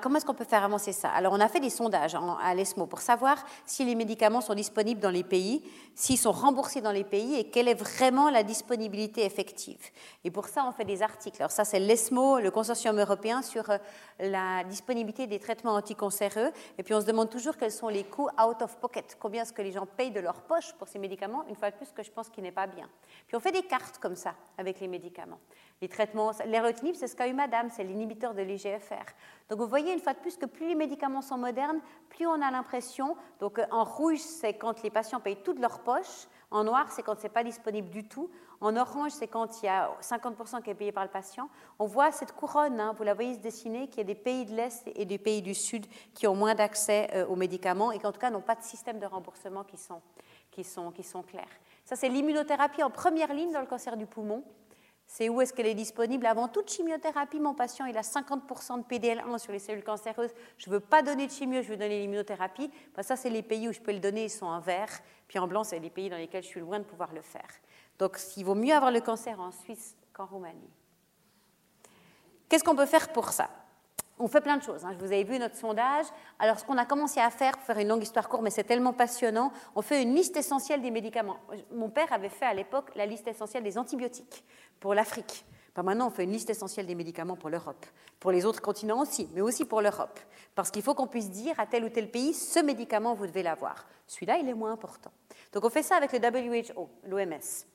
comment est-ce qu'on peut faire avancer ça? Alors, on a fait des sondages à l'ESMO pour savoir si les médicaments sont disponibles dans les pays, s'ils sont remboursés dans les pays et quelle est vraiment la disponibilité effective. Et pour ça, on fait des articles. Alors, ça, c'est l'ESMO, le consortium européen sur euh, la disponibilité des traitements anticancéreux. Et puis, on se demande toujours quels sont les coûts out of pocket, combien est-ce que les gens payent de leur poche pour ces médicaments, une fois de plus, que je pense qu'il n'est pas bien. Puis, on fait des cartes comme ça avec les médicaments. Les traitements, l'hérotinib, c'est ce qu'a eu madame, c'est l'inhibiteur de l'IGFR. Donc vous voyez une fois de plus que plus les médicaments sont modernes, plus on a l'impression, donc en rouge c'est quand les patients payent toute leur poche, en noir c'est quand ce n'est pas disponible du tout, en orange c'est quand il y a 50% qui est payé par le patient. On voit cette couronne, hein, vous la voyez se dessiner, qui est des pays de l'Est et des pays du Sud qui ont moins d'accès euh, aux médicaments et qui en tout cas n'ont pas de système de remboursement qui sont, qui sont, qui sont clairs. Ça c'est l'immunothérapie en première ligne dans le cancer du poumon. C'est où est-ce qu'elle est disponible Avant toute chimiothérapie, mon patient il a 50% de PDL1 sur les cellules cancéreuses. Je ne veux pas donner de chimio, je veux donner l'immunothérapie. Ben, ça, c'est les pays où je peux le donner, ils sont en vert. Puis en blanc, c'est les pays dans lesquels je suis loin de pouvoir le faire. Donc, il vaut mieux avoir le cancer en Suisse qu'en Roumanie. Qu'est-ce qu'on peut faire pour ça? On fait plein de choses. Hein. Je vous avais vu notre sondage. Alors, ce qu'on a commencé à faire, pour faire une longue histoire courte, mais c'est tellement passionnant, on fait une liste essentielle des médicaments. Mon père avait fait à l'époque la liste essentielle des antibiotiques pour l'Afrique. maintenant, on fait une liste essentielle des médicaments pour l'Europe. Pour les autres continents aussi, mais aussi pour l'Europe. Parce qu'il faut qu'on puisse dire à tel ou tel pays, ce médicament, vous devez l'avoir. Celui-là, il est moins important. Donc, on fait ça avec le WHO, l'OMS.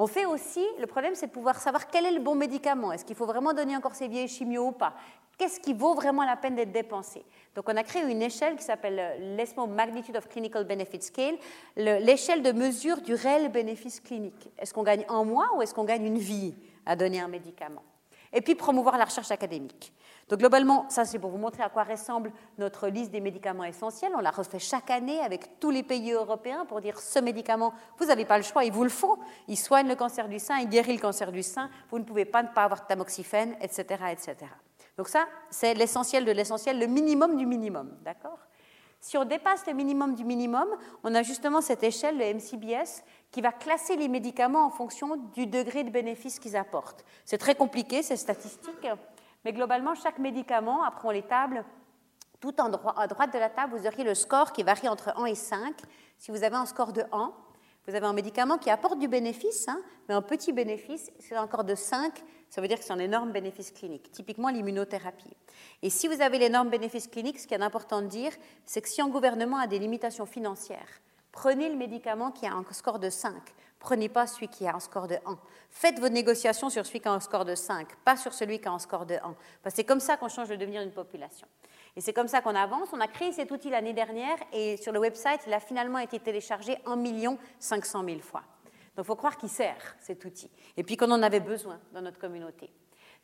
On fait aussi, le problème c'est de pouvoir savoir quel est le bon médicament. Est-ce qu'il faut vraiment donner encore ces vieilles chimios ou pas? Qu'est-ce qui vaut vraiment la peine d'être dépensé? Donc on a créé une échelle qui s'appelle euh, l'ESMO Magnitude of Clinical Benefit Scale, l'échelle de mesure du réel bénéfice clinique. Est-ce qu'on gagne un mois ou est-ce qu'on gagne une vie à donner un médicament? Et puis promouvoir la recherche académique. Donc globalement, ça c'est pour vous montrer à quoi ressemble notre liste des médicaments essentiels. On la refait chaque année avec tous les pays européens pour dire ce médicament, vous n'avez pas le choix, il vous le faut. Il soigne le cancer du sein, il guérit le cancer du sein, vous ne pouvez pas ne pas avoir de tamoxifène, etc. etc. Donc ça, c'est l'essentiel de l'essentiel, le minimum du minimum. D'accord? Si on dépasse le minimum du minimum, on a justement cette échelle, le MCBS, qui va classer les médicaments en fonction du degré de bénéfice qu'ils apportent. C'est très compliqué, c'est statistique, mais globalement, chaque médicament, après on les tables, tout en droit, à droite de la table, vous auriez le score qui varie entre 1 et 5. Si vous avez un score de 1, vous avez un médicament qui apporte du bénéfice, hein, mais un petit bénéfice, c'est encore de 5, ça veut dire que c'est un énorme bénéfice clinique, typiquement l'immunothérapie. Et si vous avez l'énorme bénéfice clinique, ce qui est important de dire, c'est que si un gouvernement a des limitations financières, prenez le médicament qui a un score de 5. Prenez pas celui qui a un score de 1. Faites vos négociations sur celui qui a un score de 5, pas sur celui qui a un score de 1. Parce que c'est comme ça qu'on change le devenir d'une population. Et c'est comme ça qu'on avance. On a créé cet outil l'année dernière et sur le website, il a finalement été téléchargé 1 500 000 fois. Donc il faut croire qu'il sert, cet outil. Et puis qu'on en avait besoin dans notre communauté.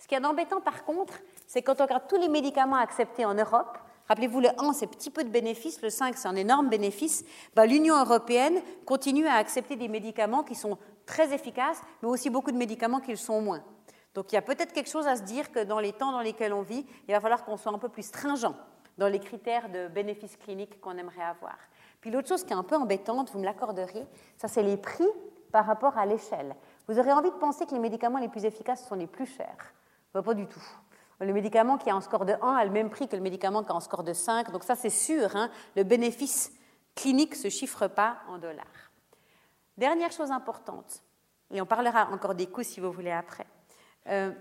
Ce qui est embêtant par contre, c'est quand on regarde tous les médicaments acceptés en Europe, Rappelez-vous, le 1, c'est petit peu de bénéfice, le 5, c'est un énorme bénéfice. Bah, L'Union européenne continue à accepter des médicaments qui sont très efficaces, mais aussi beaucoup de médicaments qui le sont moins. Donc il y a peut-être quelque chose à se dire que dans les temps dans lesquels on vit, il va falloir qu'on soit un peu plus stringent dans les critères de bénéfice clinique qu'on aimerait avoir. Puis l'autre chose qui est un peu embêtante, vous me l'accorderez, ça c'est les prix par rapport à l'échelle. Vous aurez envie de penser que les médicaments les plus efficaces sont les plus chers. Bah, pas du tout. Le médicament qui a un score de 1 a le même prix que le médicament qui a un score de 5. Donc ça, c'est sûr, hein. le bénéfice clinique ne se chiffre pas en dollars. Dernière chose importante, et on parlera encore des coûts si vous voulez après. Euh,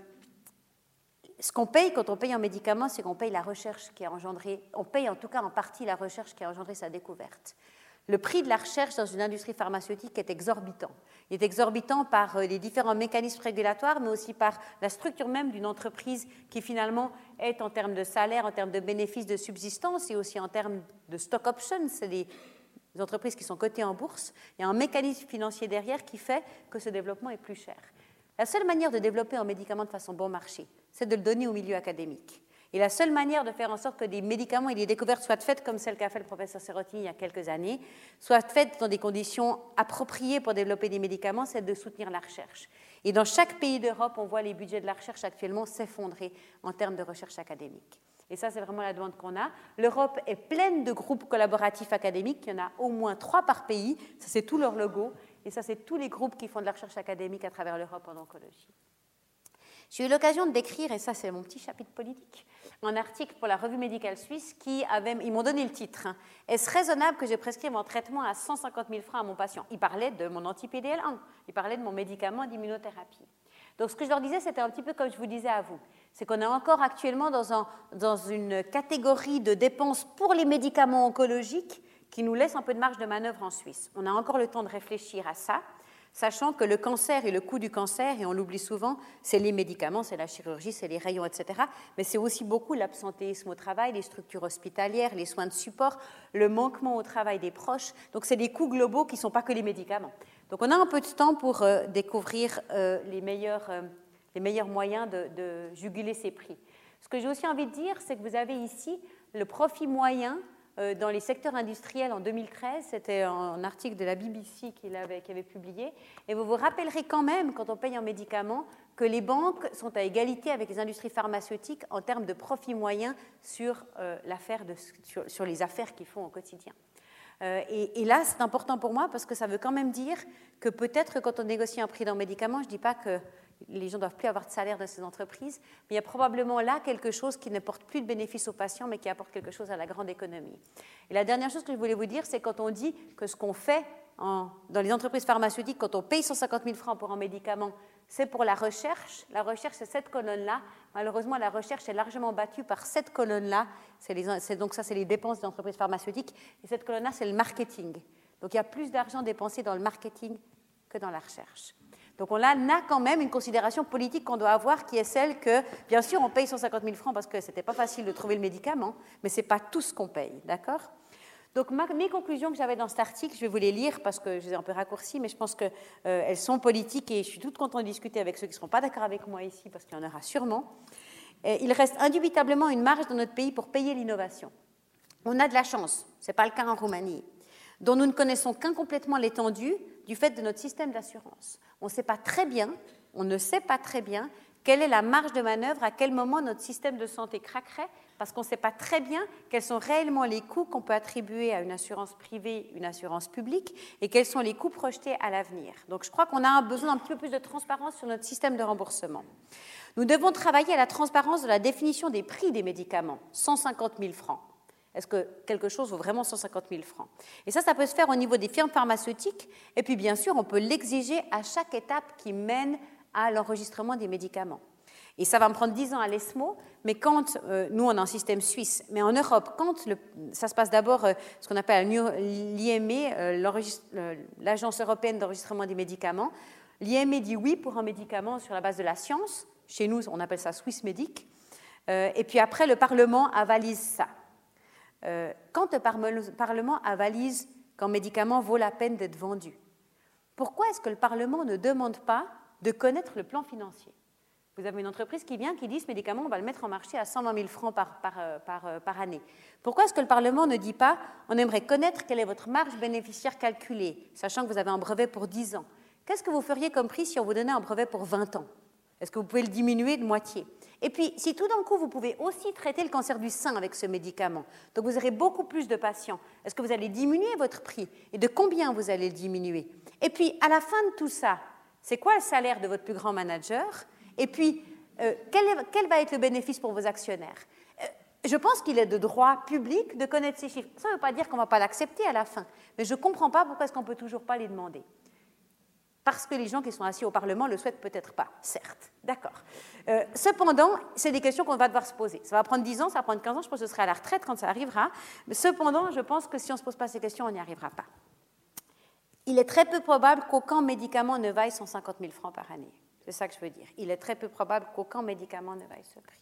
ce qu'on paye quand on paye un médicament, c'est qu'on paye la recherche qui a engendré, on paye en tout cas en partie la recherche qui a engendré sa découverte. Le prix de la recherche dans une industrie pharmaceutique est exorbitant. Il est exorbitant par euh, les différents mécanismes régulatoires, mais aussi par la structure même d'une entreprise qui finalement est en termes de salaire, en termes de bénéfices de subsistance et aussi en termes de stock options. C'est des entreprises qui sont cotées en bourse. Il y a un mécanisme financier derrière qui fait que ce développement est plus cher. La seule manière de développer un médicament de façon bon marché, c'est de le donner au milieu académique. Et la seule manière de faire en sorte que des médicaments et des découvertes soient faites comme celle qu'a fait le professeur Serrotti il y a quelques années, soient faites dans des conditions appropriées pour développer des médicaments, c'est de soutenir la recherche. Et dans chaque pays d'Europe, on voit les budgets de la recherche actuellement s'effondrer en termes de recherche académique. Et ça, c'est vraiment la demande qu'on a. L'Europe est pleine de groupes collaboratifs académiques. Il y en a au moins trois par pays. Ça, c'est tout leur logo. Et ça, c'est tous les groupes qui font de la recherche académique à travers l'Europe en oncologie. J'ai eu l'occasion de décrire, et ça c'est mon petit chapitre politique, un article pour la revue médicale suisse qui avait, ils m'ont donné le titre, hein. Est-ce raisonnable que je prescrive mon traitement à 150 000 francs à mon patient? Il parlait de mon anti-PDL1, il parlait de mon médicament d'immunothérapie. Donc ce que je leur disais, c'était un petit peu comme je vous disais à vous, c'est qu'on est encore actuellement un, dans une catégorie de dépenses pour les médicaments oncologiques qui nous laisse un peu de marge de manœuvre en Suisse. On a encore le temps de réfléchir à ça sachant que le cancer et le coût du cancer, et on l'oublie souvent, c'est les médicaments, c'est la chirurgie, c'est les rayons, etc. Mais c'est aussi beaucoup l'absentéisme au travail, les structures hospitalières, les soins de support, le manquement au travail des proches. Donc c'est des coûts globaux qui ne sont pas que les médicaments. Donc on a un peu de temps pour euh, découvrir euh, les, meilleurs, euh, les, meilleurs, moyens de, juguler ces prix. Ce que j'ai aussi envie de dire, c'est que vous avez ici le profit moyen dans les secteurs industriels en 2013. C'était un article de la BBC qu'il avait, qui avait publié. Et vous vous rappellerez quand même, quand on paye un médicament, que les banques sont à égalité avec les industries pharmaceutiques en termes de profit moyen sur, euh, sur, les affaires qu'ils font au quotidien. Euh, et, et, là, c'est important pour moi parce que ça veut quand même dire que peut-être quand on négocie un prix d'un médicament, je ne dis pas que les gens ne doivent plus avoir de salaire de ces entreprises, mais il y a probablement là quelque chose qui ne porte plus de bénéfices aux patients, mais qui apporte quelque chose à la grande économie. Et la dernière chose que je voulais vous dire, c'est quand on dit que ce qu'on fait dans les entreprises pharmaceutiques, quand on paye 150 000 francs pour un médicament, c'est pour la recherche. La recherche, c'est cette colonne-là. Malheureusement, la recherche est largement battue par cette colonne-là. donc ça, c'est les dépenses des entreprises pharmaceutiques. Et cette colonne-là, c'est le marketing. Donc il y a plus d'argent dépensé dans le marketing que dans la recherche. Donc on a, quand même une considération politique qu'on doit avoir qui est celle que, bien sûr, on paye 150 000 francs parce que ce n'était pas facile de trouver le médicament, mais ce n'est pas tout ce qu'on paye, d'accord? Donc mes conclusions que j'avais dans cet article, je vais vous les lire parce que je les ai un peu raccourcies, mais je pense qu'elles euh, sont politiques et je suis toute contente de discuter avec ceux qui ne seront pas d'accord avec moi ici parce qu'il y en aura sûrement. il reste indubitablement une marge dans notre pays pour payer l'innovation. On a de la chance, ce n'est pas le cas en Roumanie, dont nous ne connaissons qu'incomplètement l'étendue du fait de notre système d'assurance. On ne sait pas très bien, on ne sait pas très bien quelle est la marge de manœuvre, à quel moment notre système de santé craquerait parce qu'on ne sait pas très bien quels sont réellement les coûts qu'on peut attribuer à une assurance privée, une assurance publique, et quels sont les coûts projetés à l'avenir. Donc je crois qu'on a besoin d'un petit peu plus de transparence sur notre système de remboursement. Nous devons travailler à la transparence de la définition des prix des médicaments, 150 000 francs. Est-ce que quelque chose vaut vraiment 150 000 francs? Et ça, ça peut se faire au niveau des firmes pharmaceutiques. Et puis, bien sûr, on peut l'exiger à chaque étape qui mène à l'enregistrement des médicaments. Et ça va me prendre 10 ans à l'ESMO, mais quand, euh, nous on a un système suisse, mais en Europe, quand ça se passe d'abord euh, ce qu'on appelle l'IME, euh, l'Agence européenne d'enregistrement des médicaments, l'IME dit oui pour un médicament sur la base de la science, chez nous on appelle ça Swiss Medic, et puis après le Parlement avalise ça. Quand le Parlement avalise qu'un médicament vaut la peine d'être vendu, pourquoi est-ce que le Parlement ne demande pas de connaître le plan financier? Vous avez une entreprise qui vient, qui dit ce médicament, on va le mettre en marché à 120 000 francs par, euh, euh, par, année. Pourquoi est-ce que le Parlement ne dit pas on aimerait connaître quelle est votre marge bénéficiaire calculée, sachant que vous avez un brevet pour 10 ans? Qu'est-ce que vous feriez comme prix si on vous donnait un brevet pour 20 ans? Est-ce que vous pouvez le diminuer de moitié? Et puis, si tout d'un coup, vous pouvez aussi traiter le cancer du sein avec ce médicament, donc vous aurez beaucoup plus de patients, est-ce que vous allez diminuer votre prix Et de combien vous allez le diminuer? Et puis, à la fin de tout ça, c'est quoi le salaire de votre plus grand manager? Et puis, euh, quel, va être le bénéfice pour vos actionnaires? Euh, Je pense qu'il est de droit public de connaître ces chiffres. Ça ne veut pas dire qu'on ne va pas l'accepter à la fin, mais je ne comprends pas pourquoi est-ce qu'on ne peut toujours pas les demander. Parce que les gens qui sont assis au Parlement le souhaitent peut-être pas, certes. D'accord. Euh, cependant, c'est des questions qu'on va devoir se poser. Ça va prendre 10 ans, ça va prendre 15 ans, je pense que ce sera à la retraite quand ça arrivera. Mais cependant, je pense que si on ne se pose pas ces questions, on n'y arrivera pas. Il est très peu probable qu'aucun médicament ne vaille 150 000 francs par année. C'est ça que je veux dire. Il est très peu probable qu'aucun médicament ne vaille ce prix.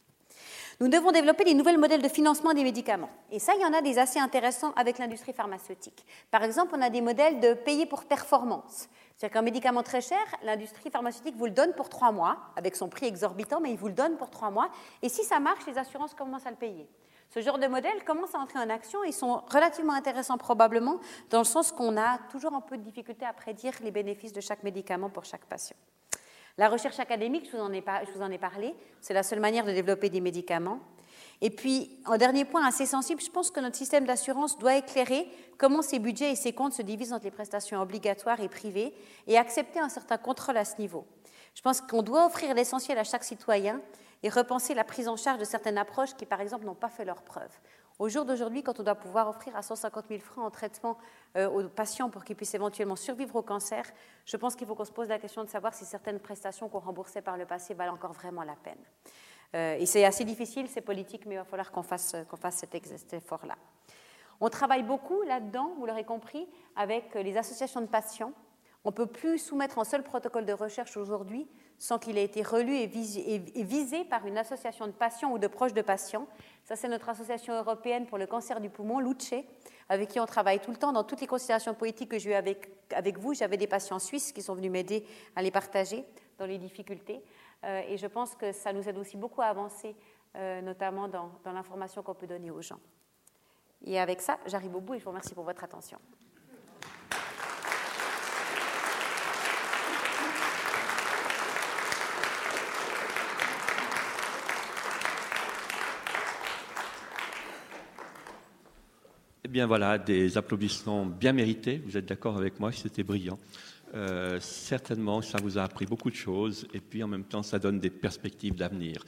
Nous devons développer des nouveaux modèles de financement des médicaments. Et ça, il y en a des assez intéressants avec l'industrie pharmaceutique. Par exemple, on a des modèles de payer pour performance. C'est-à-dire qu'un médicament très cher, l'industrie pharmaceutique vous le donne pour trois mois, avec son prix exorbitant, mais il vous le donne pour trois mois. Et si ça marche, les assurances commencent à le payer. Ce genre de modèles commence à entrer en action ils sont relativement intéressants probablement, dans le sens qu'on a toujours un peu de difficulté à prédire les bénéfices de chaque médicament pour chaque patient. La recherche académique, je vous en ai parlé, c'est la seule manière de développer des médicaments. Et puis, en dernier point assez sensible, je pense que notre système d'assurance doit éclairer comment ces budgets et ces comptes se divisent entre les prestations obligatoires et privées et accepter un certain contrôle à ce niveau. Je pense qu'on doit offrir l'essentiel à chaque citoyen et repenser la prise en charge de certaines approches qui, par exemple, n'ont pas fait leur preuve. Au jour d'aujourd'hui, quand on doit pouvoir offrir à 150 000 francs en traitement euh, aux patients pour qu'ils puissent éventuellement survivre au cancer, je pense qu'il faut qu'on se pose la question de savoir si certaines prestations qu'on remboursait par le passé valent encore vraiment la peine. Euh, et c'est assez difficile, c'est politique, mais il va falloir qu'on fasse, qu'on fasse cet effort-là. On travaille beaucoup là-dedans, vous l'aurez compris, avec les associations de patients. On ne peut plus soumettre un seul protocole de recherche aujourd'hui sans qu'il ait été relu et visé par une association de patients ou de proches de patients. Ça, c'est notre association européenne pour le cancer du poumon, l'UCE, avec qui on travaille tout le temps. Dans toutes les considérations politiques que j'ai eues avec, avec vous, j'avais des patients suisses qui sont venus m'aider à les partager dans les difficultés. Euh, et je pense que ça nous aide aussi beaucoup à avancer, euh, notamment dans, l'information qu'on peut donner aux gens. Et avec ça, j'arrive au bout et je vous remercie pour votre attention. bien voilà, des applaudissements bien mérités. Vous êtes d'accord avec moi, c'était brillant. Euh, certainement, ça vous a appris beaucoup de choses et puis en même temps, ça donne des perspectives d'avenir.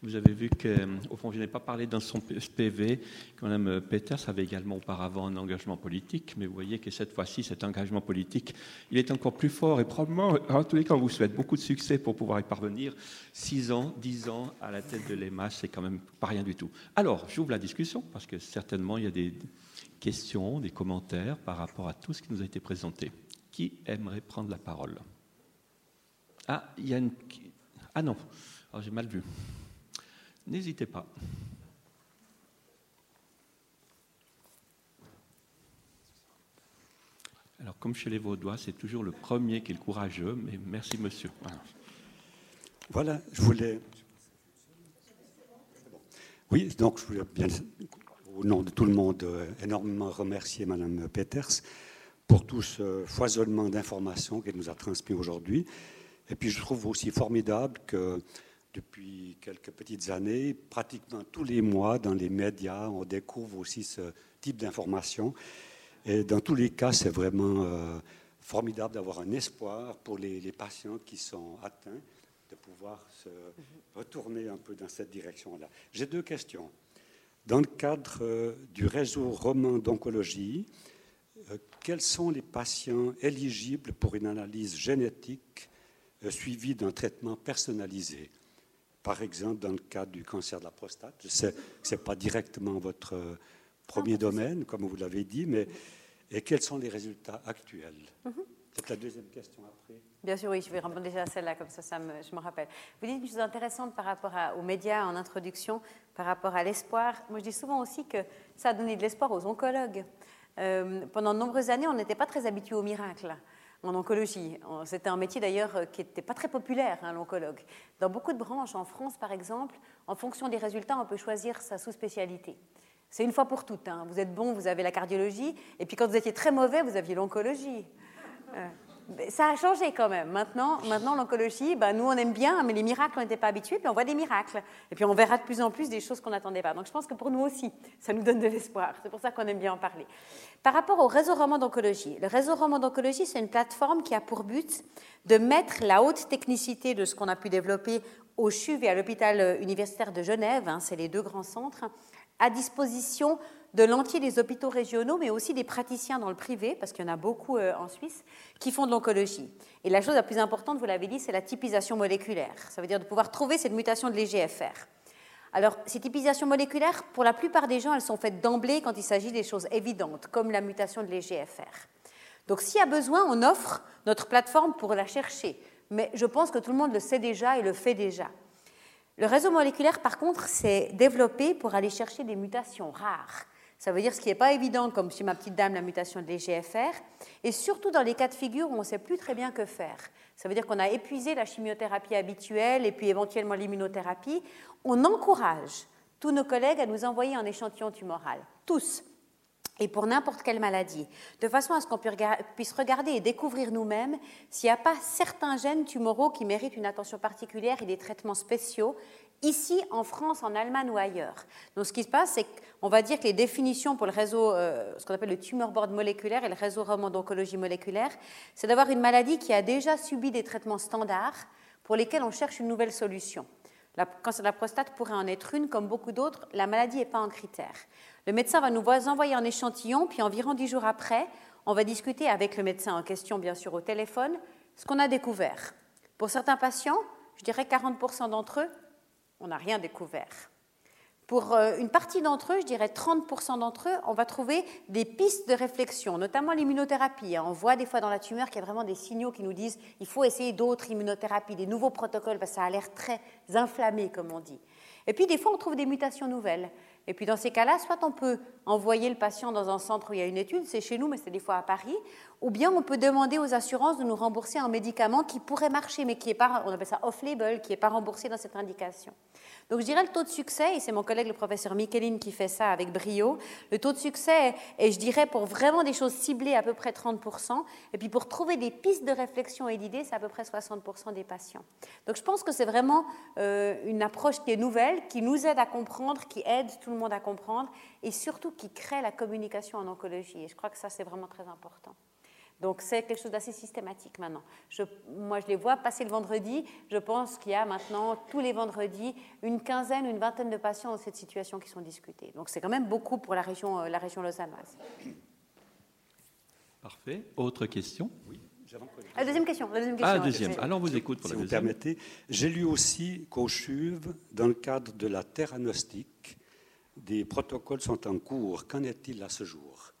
Vous avez vu qu'au fond, je n'ai pas parlé dans son PV. Quand même, Peters avait également auparavant un engagement politique, mais vous voyez que cette fois-ci, cet engagement politique, il est encore plus fort et probablement, en tous les cas, on vous souhaite beaucoup de succès pour pouvoir y parvenir. Six ans, dix ans à la tête de l'EMA, c'est quand même pas rien du tout. Alors, j'ouvre la discussion parce que certainement, il y a des questions, des commentaires par rapport à tout ce qui nous a été présenté. Qui aimerait prendre la parole Ah, il y a une. Ah non, oh, j'ai mal vu. N'hésitez pas. Alors, comme chez les Vaudois, c'est toujours le premier qui est le courageux, mais merci, monsieur. Voilà, je voulais. Oui, donc je voulais bien, au nom de tout le monde, euh, énormément remercier Madame Peters pour tout ce foisonnement d'informations qu'elle nous a transmis aujourd'hui. Et puis je trouve aussi formidable que depuis quelques petites années, pratiquement tous les mois, dans les médias, on découvre aussi ce type d'informations. Et dans tous les cas, c'est vraiment euh, formidable d'avoir un espoir pour les, patients qui sont atteints, de pouvoir se retourner un peu dans cette direction-là. J'ai deux questions. Dans le cadre euh, du réseau romain d'oncologie, euh, quels sont les patients éligibles pour une analyse génétique suivie d'un traitement personnalisé? Par exemple, dans le cadre du cancer de la prostate, je sais que ce n'est pas directement votre premier domaine, comme vous l'avez dit, mais et quels sont les résultats actuels? C'est mhm. la deuxième question après. Bien sûr, oui, je vais répondre déjà à celle-là, comme ça, ça je me rappelle. Vous dites une chose intéressante par rapport aux médias en introduction, par rapport à l'espoir. Moi, je dis souvent aussi que ça a donné de l'espoir aux oncologues. Euh, pendant de nombreuses années, on n'était pas très habitué aux miracles en oncologie. C'était un métier d'ailleurs qui n'était pas très populaire, hein, l'oncologue. Dans beaucoup de branches, en France par exemple, en fonction des résultats, on peut choisir sa sous-spécialité. C'est une fois pour toutes. Hein. Vous êtes bon, vous avez la cardiologie, et puis quand vous étiez très mauvais, vous aviez l'oncologie. Euh, ça a changé quand même. Maintenant, maintenant l'oncologie, ben, nous on aime bien, mais les miracles, on n'était pas habitués, puis on voit des miracles. Et puis on verra de plus en plus des choses qu'on n'attendait pas. Donc je pense que pour nous aussi, ça nous donne de l'espoir. C'est pour ça qu'on aime bien en parler. Par rapport au réseau roman d'oncologie, le réseau roman d'oncologie, c'est une plateforme qui a pour but de mettre la haute technicité de ce qu'on a pu développer au CHUV et à l'hôpital universitaire de Genève, hein, c'est les deux grands centres, à disposition de l'entier des hôpitaux régionaux, mais aussi des praticiens dans le privé, parce qu'il y en a beaucoup euh, en Suisse, qui font de l'oncologie. Et la chose la plus importante, vous l'avez dit, c'est la typisation moléculaire. Ça veut dire de pouvoir trouver cette mutation de l'EGFR. Alors, ces typisations moléculaires, pour la plupart des gens, elles sont faites d'emblée quand il s'agit des choses évidentes, comme la mutation de l'EGFR. Donc, s'il y a besoin, on offre notre plateforme pour la chercher. Mais je pense que tout le monde le sait déjà et le fait déjà. Le réseau moléculaire, par contre, s'est développé pour aller chercher des mutations rares. Ça veut dire ce qui n'est pas évident, comme chez ma petite dame, la mutation de l'EGFR, et surtout dans les cas de figure où on ne sait plus très bien que faire. Ça veut dire qu'on a épuisé la chimiothérapie habituelle et puis éventuellement l'immunothérapie. On encourage tous nos collègues à nous envoyer un échantillon tumoral, tous, et pour n'importe quelle maladie, de façon à ce qu'on puisse regarder et découvrir nous-mêmes s'il n'y a pas certains gènes tumoraux qui méritent une attention particulière et des traitements spéciaux, ici en France, en Allemagne ou ailleurs. Donc ce qui se passe, c'est qu'on va dire que les définitions pour le réseau, euh, ce qu'on appelle le tumor board moléculaire et le réseau roman d'oncologie moléculaire, c'est d'avoir une maladie qui a déjà subi des traitements standards pour lesquels on cherche une nouvelle solution. La, cancer de la prostate pourrait en être une, comme beaucoup d'autres, la maladie n'est pas un critère. Le médecin va nous envoyer un échantillon, puis environ dix jours après, on va discuter avec le médecin en question, bien sûr, au téléphone, ce qu'on a découvert. Pour certains patients, je dirais 40% d'entre eux, on n'a rien découvert. Pour euh, une partie d'entre eux, je dirais 30% d'entre eux, on va trouver des pistes de réflexion, notamment l'immunothérapie. Hein. On voit des fois dans la tumeur qu'il y a vraiment des signaux qui nous disent il faut essayer d'autres immunothérapies, des nouveaux protocoles, parce que ça a l'air très inflammé, comme on dit. Et puis des fois, on trouve des mutations nouvelles. Et puis dans ces cas-là, soit on peut envoyer le patient dans un centre où il y a une étude, c'est chez nous, mais c'est des fois à Paris, ou bien on peut demander aux assurances de nous rembourser un médicament qui pourrait marcher, mais qui n'est pas, on appelle ça off-label, qui n'est pas remboursé dans cette indication. Donc je dirais le taux de succès, et c'est mon collègue le professeur Michelin qui fait ça avec brio, le taux de succès est, je dirais, pour vraiment des choses ciblées, à peu près 30%, et puis pour trouver des pistes de réflexion et d'idées, c'est à peu près 60% des patients. Donc je pense que c'est vraiment euh, une approche qui est nouvelle, qui nous aide à comprendre, qui aide tout le monde à comprendre, et surtout qui crée la communication en oncologie. Et je crois que ça, c'est vraiment très important. Donc c'est quelque chose d'assez systématique maintenant. moi, je les vois passer le vendredi. Je pense qu'il y a maintenant, tous les vendredis, une quinzaine, une vingtaine de patients dans cette situation qui sont discutés. Donc c'est quand même beaucoup pour la région, euh, la région lausannoise. Parfait. Autre question? Oui. La deuxième question. La deuxième question ah, deuxième. Alors, vous écoute pour si la vous permettez. J'ai lu aussi qu'au CHUV, dans le cadre de la theranostique, des protocoles sont en cours. Qu'en est-il à ce jour?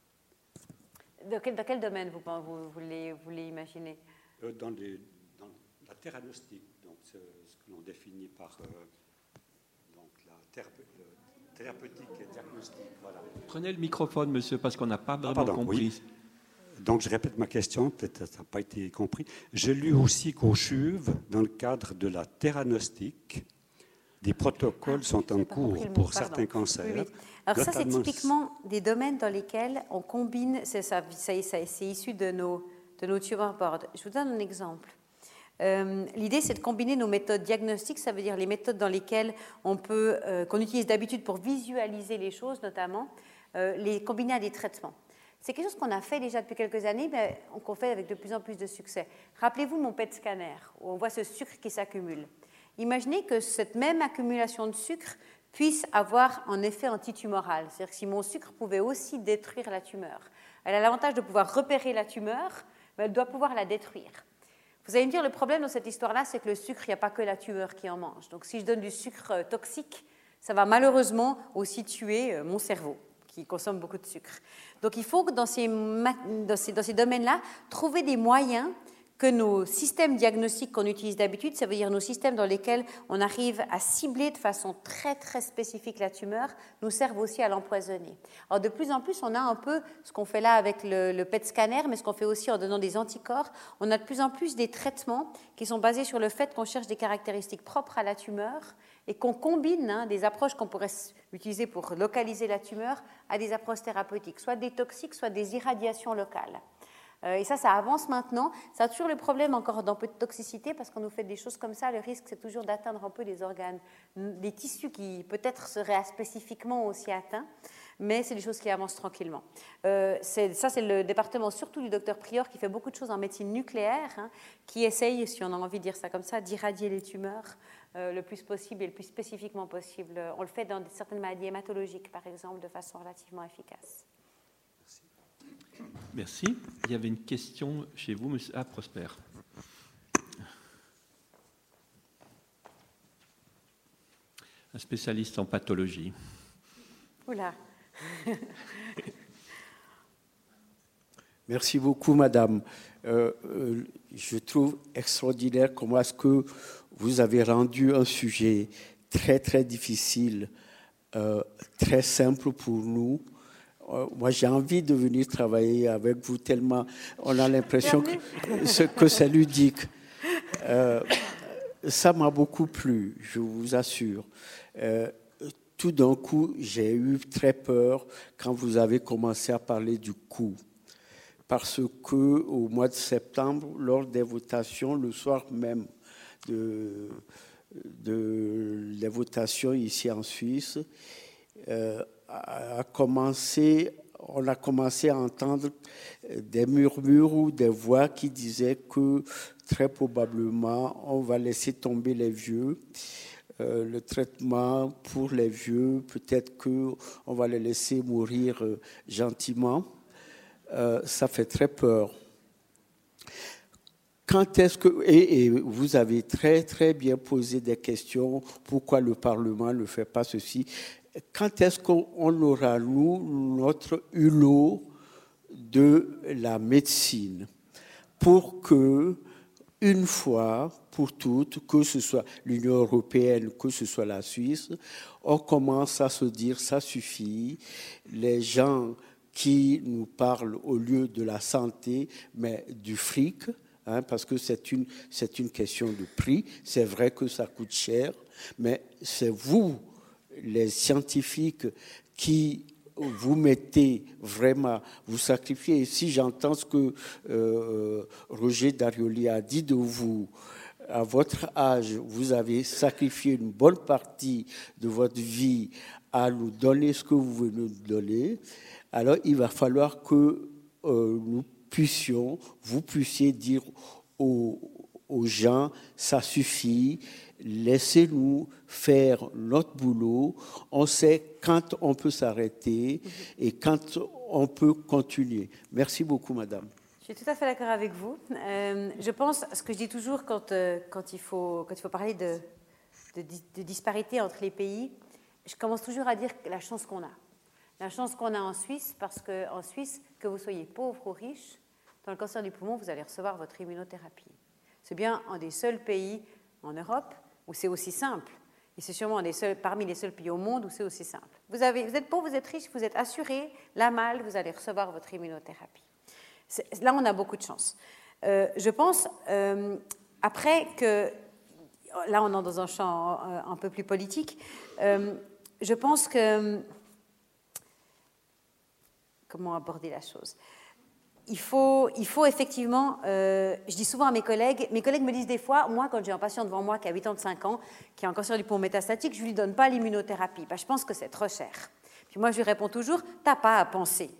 Dans quel, domaine vous, vous, voulez, imaginer euh, dans, La thérapeutique, donc ce que l'on définit par euh, donc la thérapeutique et diagnostic. Voilà. Prenez le microphone, monsieur, parce qu'on n'a pas ah, vraiment compris. Donc, je répète ma question, peut-être ça n'a pas été compris. J'ai lu aussi qu'au CHUV, dans le cadre de la théranostique, des protocoles sont en cours pour certains cancers. Alors ça, c'est typiquement des domaines dans lesquels on combine, c'est issu de nos, de nos tumor boards. Je vous donne un exemple. Euh, l'idée, c'est de combiner nos méthodes diagnostiques, ça veut dire les méthodes dans lesquelles on peut, euh, qu'on utilise d'habitude pour visualiser les choses, notamment, euh, les combiner à des traitements. C'est quelque chose qu'on a fait déjà depuis quelques années, mais qu'on fait avec de plus en plus de succès. Rappelez-vous mon PET scanner, où on voit ce sucre qui s'accumule. Imaginez que cette même accumulation de sucre puisse avoir un effet antitumoral. C'est-à-dire que si mon sucre pouvait aussi détruire la tumeur, elle a l'avantage de pouvoir repérer la tumeur, mais elle doit pouvoir la détruire. Vous allez me dire, le problème dans cette histoire-là, c'est que le sucre, il n'y a pas que la tumeur qui en mange. Donc si je donne du sucre euh, toxique, ça va malheureusement aussi tuer euh, mon cerveau qui consomme beaucoup de sucre. Donc il faut que dans ces, dans ces, dans ces domaines-là, trouver des moyens que nos systèmes diagnostiques qu'on utilise d'habitude, ça veut dire nos systèmes dans lesquels on arrive à cibler de façon très très spécifique la tumeur, nous servent aussi à l'empoisonner. Alors de plus en plus, on a un peu ce qu'on fait là avec le, PET scanner, mais ce qu'on fait aussi en donnant des anticorps, on a de plus en plus des traitements qui sont basés sur le fait qu'on cherche des caractéristiques propres à la tumeur et qu'on combine hein, des approches qu'on pourrait utiliser pour localiser la tumeur à des approches thérapeutiques, soit des toxiques, soit des irradiations locales. Euh, et ça, ça avance maintenant. Ça a toujours le problème encore d'un peu de toxicité parce qu'on nous fait des choses comme ça. Le risque, c'est toujours d'atteindre un peu des organes, des tissus qui peut-être seraient spécifiquement aussi atteints. Mais c'est des choses qui avancent tranquillement. Euh, ça, c'est le département surtout du docteur Prior qui fait beaucoup de choses en médecine nucléaire, hein, qui essaye, si on a envie de dire ça comme ça, d'irradier les tumeurs euh, le plus possible et le plus spécifiquement possible. On le fait dans certaines maladies hématologiques, par exemple, de façon relativement efficace. Merci. Il y avait une question chez vous, monsieur. Ah, Prosper. Un spécialiste en pathologie. Oula. Merci beaucoup, madame. Euh, euh, je trouve extraordinaire comment est-ce que vous avez rendu un sujet très, très difficile, euh, très simple pour nous. Euh, moi, j'ai envie de venir travailler avec vous tellement on a l'impression que, que c'est ludique. Euh, ça m'a beaucoup plu, je vous assure. Euh, tout d'un coup, j'ai eu très peur quand vous avez commencé à parler du coût. Parce que au mois de septembre, lors des votations, le soir même de, de les votations ici en Suisse, a commencé, on a commencé à entendre des murmures ou des voix qui disaient que très probablement on va laisser tomber les vieux. Euh, le traitement pour les vieux, peut-être que on va les laisser mourir euh, gentiment. Euh, ça fait très peur. Quand est-ce que et, et, vous avez très très bien posé des questions. Pourquoi le Parlement ne fait pas ceci? Quand est-ce qu'on aura, nous, notre hulot de la médecine pour que, une fois pour toutes, que ce soit l'Union européenne, que ce soit la Suisse, on commence à se dire ça suffit. Les gens qui nous parlent au lieu de la santé, mais du fric, hein, parce que c'est une, c'est une question de prix. C'est vrai que ça coûte cher, mais c'est vous les scientifiques qui vous mettez vraiment, vous sacrifiez. Et si j'entends ce que euh, Roger Darioli a dit de vous, à votre âge, vous avez sacrifié une bonne partie de votre vie à nous donner ce que vous voulez nous donner, alors il va falloir que euh, nous puissions, vous puissiez dire aux, aux gens, ça suffit, laissez-nous faire notre boulot. On sait quand on peut s'arrêter et quand on peut continuer. Merci beaucoup, madame. Je suis tout à fait d'accord avec vous. Euh, je pense, ce que je dis toujours quand, euh, il, faut, parler de, disparité entre les pays, je commence toujours à dire la chance qu'on a. La chance qu'on a en Suisse, parce qu'en Suisse, que vous soyez pauvre ou riche, dans le cancer du poumon, vous allez recevoir votre immunothérapie. C'est bien un des seuls pays en Europe où c'est aussi simple. Et c'est sûrement parmi les seuls pays au monde où c'est aussi simple. Vous êtes pauvre, vous êtes riche, vous êtes assuré, la malle, vous allez recevoir votre immunothérapie. Là, on a beaucoup de chance. Euh, je pense, euh, après que, là, on est dans un champ euh, un peu plus politique, je pense que, comment aborder la chose? Il faut, il faut effectivement, euh, je dis souvent à mes collègues, mes collègues me disent des fois, moi quand j'ai un patient devant moi qui a 85 ans, qui a un cancer du poumon métastatique, je ne lui donne pas l'immunothérapie, je pense que c'est trop cher. Puis moi je lui réponds toujours, t'as pas à penser.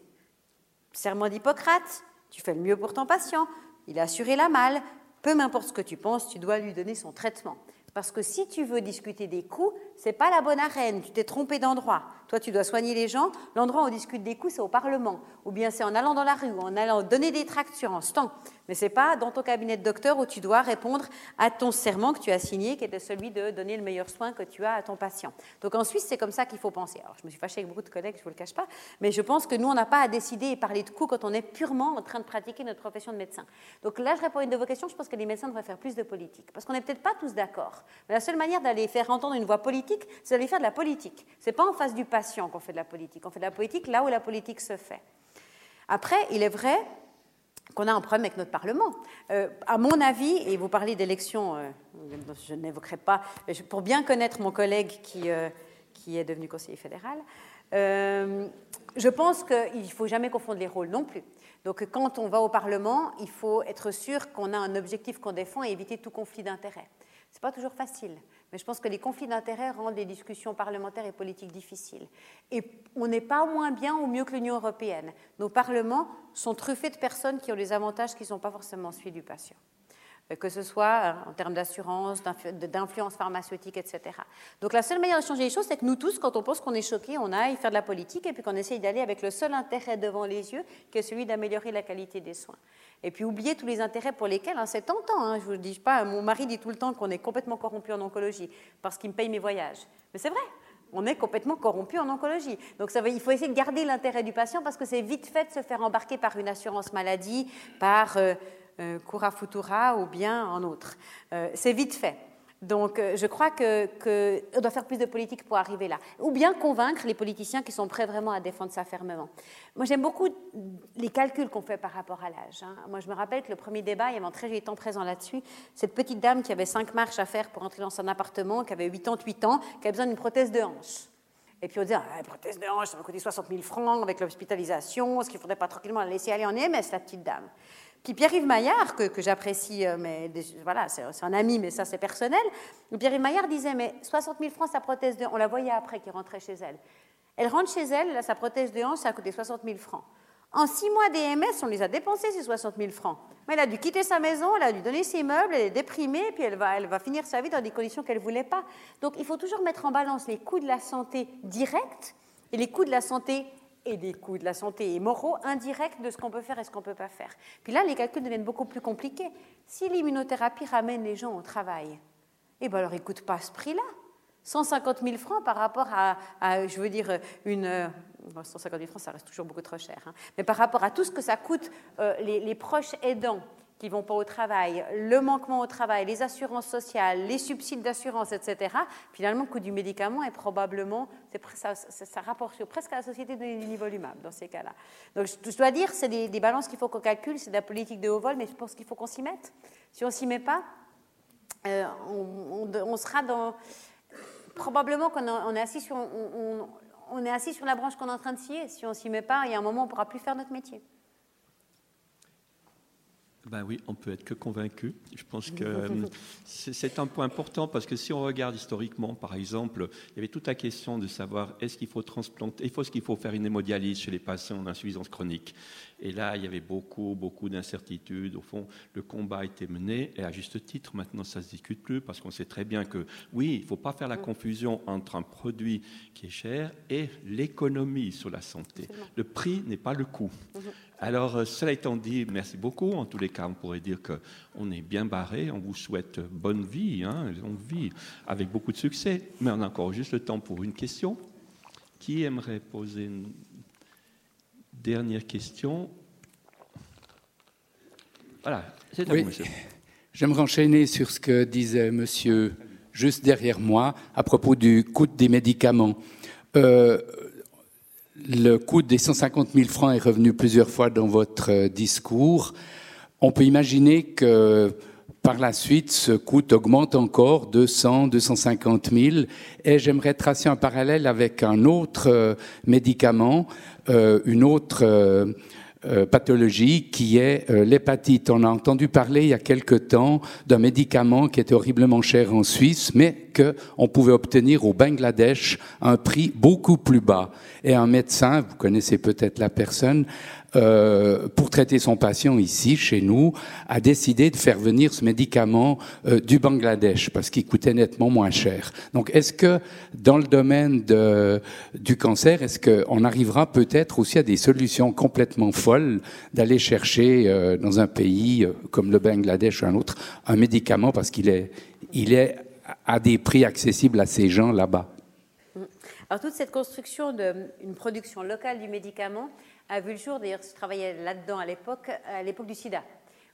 Serment d'Hippocrate, tu fais le mieux pour ton patient, il a assuré la malle, peu m'importe ce que tu penses, tu dois lui donner son traitement. Parce que si tu veux discuter des coûts, c'est pas la bonne arène, tu t'es trompé d'endroit. Toi, tu dois soigner les gens. L'endroit où on discute des coûts, c'est au Parlement. Ou bien c'est en allant dans la rue, ou en allant donner des tracts sur un stand. Mais ce n'est pas dans ton cabinet de docteur où tu dois répondre à ton serment que tu as signé, qui était celui de donner le meilleur soin que tu as à ton patient. Donc en Suisse, c'est comme ça qu'il faut penser. Alors je me suis fâchée avec beaucoup de collègues, je ne vous le cache pas, mais je pense que nous, on n'a pas à décider et parler de coûts quand on est purement en train de pratiquer notre profession de médecin. Donc là, je réponds à une de vos questions, je pense que les médecins devraient faire plus de politique. Parce qu'on n'est peut-être pas tous d'accord. Mais la seule manière d'aller faire entendre une voix politique, c'est d'aller faire de la politique. Ce n'est pas en face du patient qu'on fait de la politique. On fait de la politique là où la politique se fait. Après, il est vrai qu'on a un problème avec notre Parlement. Euh, à mon avis, et vous parlez d'élections, euh, je n'évoquerai pas, pour bien connaître mon collègue qui, euh, qui est devenu conseiller fédéral, je pense qu'il ne faut jamais confondre les rôles non plus. Donc quand on va au Parlement, il faut être sûr qu'on a un objectif qu'on défend et éviter tout conflit d'intérêts. Ce n'est pas toujours facile. Mais je pense que les conflits d'intérêts rendent les discussions parlementaires et politiques difficiles. Et on n'est pas moins bien ou mieux que l'Union européenne. Nos parlements sont truffés de personnes qui ont des avantages qui ne sont pas forcément celui du patient. Euh, que ce soit euh, en termes d'assurance, d'influence pharmaceutique, etc. Donc la seule manière de changer les choses, c'est que nous tous, quand on pense qu'on est choqué, on aille faire de la politique et puis qu'on essaye d'aller avec le seul intérêt devant les yeux, qui est celui d'améliorer la qualité des soins. Et puis oublier tous les intérêts pour lesquels, hein, c'est tentant, hein, je vous dis pas, mon mari dit tout le temps qu'on est complètement corrompu en oncologie parce qu'il me paye mes voyages. Mais c'est vrai, on est complètement corrompu en oncologie. Donc ça il faut essayer de garder l'intérêt du patient parce que c'est vite fait de se faire embarquer par une assurance maladie, par... Euh, Cura Futura ou bien en autre. Euh, c'est vite fait. Donc, euh, je crois qu'on doit faire plus de politique pour arriver là. Ou bien convaincre les politiciens qui sont prêts vraiment à défendre ça fermement. Moi, j'aime beaucoup les calculs qu'on fait par rapport à l'âge. Hein. Moi, je me rappelle que le premier débat, il y avait un très joli temps présent là-dessus. Cette petite dame qui avait cinq marches à faire pour entrer dans son appartement, qui avait 88 ans, qui avait besoin d'une prothèse de hanche. Et puis on disait, ah, prothèse de hanche, ça va coûter 60 000 francs avec l'hospitalisation, est-ce qu'il ne faudrait pas tranquillement la laisser aller en EMS, la petite dame Pierre-Yves Maillard, que, j'apprécie, euh, mais voilà, c'est un ami, mais ça c'est personnel. Pierre-Yves Maillard disait, mais 60 000 francs sa prothèse de on la voyait après qui rentrait chez elle. Elle rentre chez elle, sa prothèse de hanche, ça a coûté 60 000 francs. En six mois d'EMS, on les a dépensés, ces 60 000 francs. Mais elle a dû quitter sa maison, elle a dû donner ses meubles, elle est déprimée, puis elle va, elle va finir sa vie dans des conditions qu'elle ne voulait pas. Donc il faut toujours mettre en balance les coûts de la santé directs et les coûts de la santé et des coûts de la santé et moraux indirects de ce qu'on peut faire et ce qu'on ne peut pas faire. Puis là, les calculs deviennent beaucoup plus compliqués. Si l'immunothérapie ramène les gens au travail, eh bien alors ils ne coûtent pas ce prix-là. 150 000 francs par rapport à, je veux dire, une... 150 euh, 000 francs, ça reste toujours beaucoup trop cher. Hein. Mais par rapport à tout ce que ça coûte euh, les, les proches aidants, qui vont pas au travail, le manquement au travail, les assurances sociales, les subsides d'assurance, etc., finalement, le coût du médicament est probablement, ça, ça, rapporte presque à la société de niveau humain dans ces cas-là. Donc, je, dois dire, c'est des, balances qu'il faut qu'on calcule, c'est de la politique de haut vol, mais je pense qu'il faut qu'on s'y mette. Si on s'y met pas, euh, on, sera dans... Probablement qu'on est assis sur... On, est assis sur la branche qu'on est en train de scier. Si on s'y met pas, il y a un moment où on ne pourra plus faire notre métier. Ben oui, on peut être que convaincu. Je pense que euh, c'est un point important parce que si on regarde historiquement, par exemple, il y avait toute la question de savoir est-ce qu'il faut transplanter, il faut ce qu'il faut faire une hémodialyse chez les patients d'insuffisance chronique? Et là, il y avait beaucoup, beaucoup d'incertitudes. Au fond, le combat a été mené et à juste titre, maintenant, ça ne se discute plus parce qu'on sait très bien que oui, il ne faut pas faire la confusion entre un produit qui est cher et l'économie sur la santé. Le prix n'est pas le coût. Mhm. Alors, euh, cela étant dit, merci beaucoup. En tous les cas, on pourrait dire qu'on est bien barré. On vous souhaite bonne vie, hein, longue vie, avec beaucoup de succès. Mais on a encore juste le temps pour une question. Qui aimerait poser une dernière question Voilà, c'est à vous, monsieur. J'aimerais enchaîner sur ce que disait monsieur juste derrière moi à propos du coût des médicaments. Euh, le coût des 150 000 francs est revenu plusieurs fois dans votre euh, discours. On peut imaginer que par la suite, ce coût augmente encore de 100, 250 000. Et j'aimerais tracer un parallèle avec un autre euh, médicament, une autre euh, pathologie qui est euh, l'hépatite. On a entendu parler il y a quelque temps d'un médicament qui était horriblement cher en Suisse, mais qu'on pouvait obtenir au Bangladesh à un prix beaucoup plus bas. Et un médecin, vous connaissez peut-être la personne, euh, pour traiter son patient ici, chez nous, a décidé de faire venir ce médicament euh, du Bangladesh parce qu'il coûtait nettement moins cher. Donc, est-ce que dans le domaine du cancer, est-ce qu'on arrivera peut-être aussi à des solutions complètement folles d'aller chercher euh, dans un pays comme le Bangladesh ou un autre un médicament parce qu'il est, il est à des prix accessibles à ces gens là-bas? Alors toute cette construction d'une production locale du médicament, a vu le jour, d'ailleurs je travaillais là-dedans à l'époque, à l'époque du sida,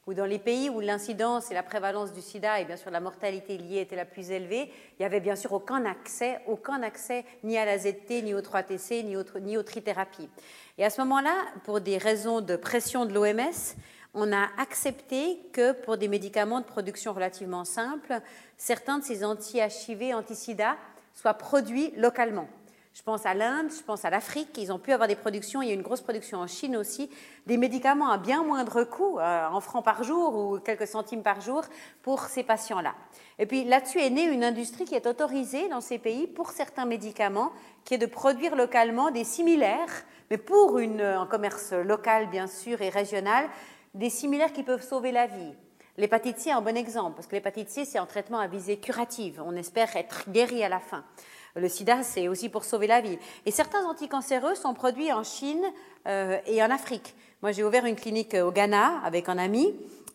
où dans les pays où l'incidence et la prévalence du sida et bien sûr la mortalité liée était la plus élevée, il n'y avait bien sûr aucun accès, aucun accès ni à la ZT, ni au 3TC, ni, aux trithérapies. Et à ce moment-là, pour des raisons de pression de l'OMS, on a accepté que pour des médicaments de production relativement simple, certains de ces anti-HIV, anti-sida soient produits localement. Je pense à l'Inde, je pense à l'Afrique. Ils ont pu avoir des productions. Il y a une grosse production en Chine aussi. Des médicaments à bien moindre coût, euh, en francs par jour ou quelques centimes par jour, pour ces patients-là. Et puis là-dessus est née une industrie qui est autorisée dans ces pays pour certains médicaments, qui est de produire localement des similaires, mais pour une, un commerce local bien sûr et régional, des similaires qui peuvent sauver la vie. L'hépatite C est un bon exemple, parce que l'hépatite C, c'est un traitement à visée curative. On espère être guéri à la fin. Le sida, c'est aussi pour sauver la vie. Et certains anticancéreux sont produits en Chine euh, et en Afrique. Moi, j'ai ouvert une clinique au Ghana avec un ami.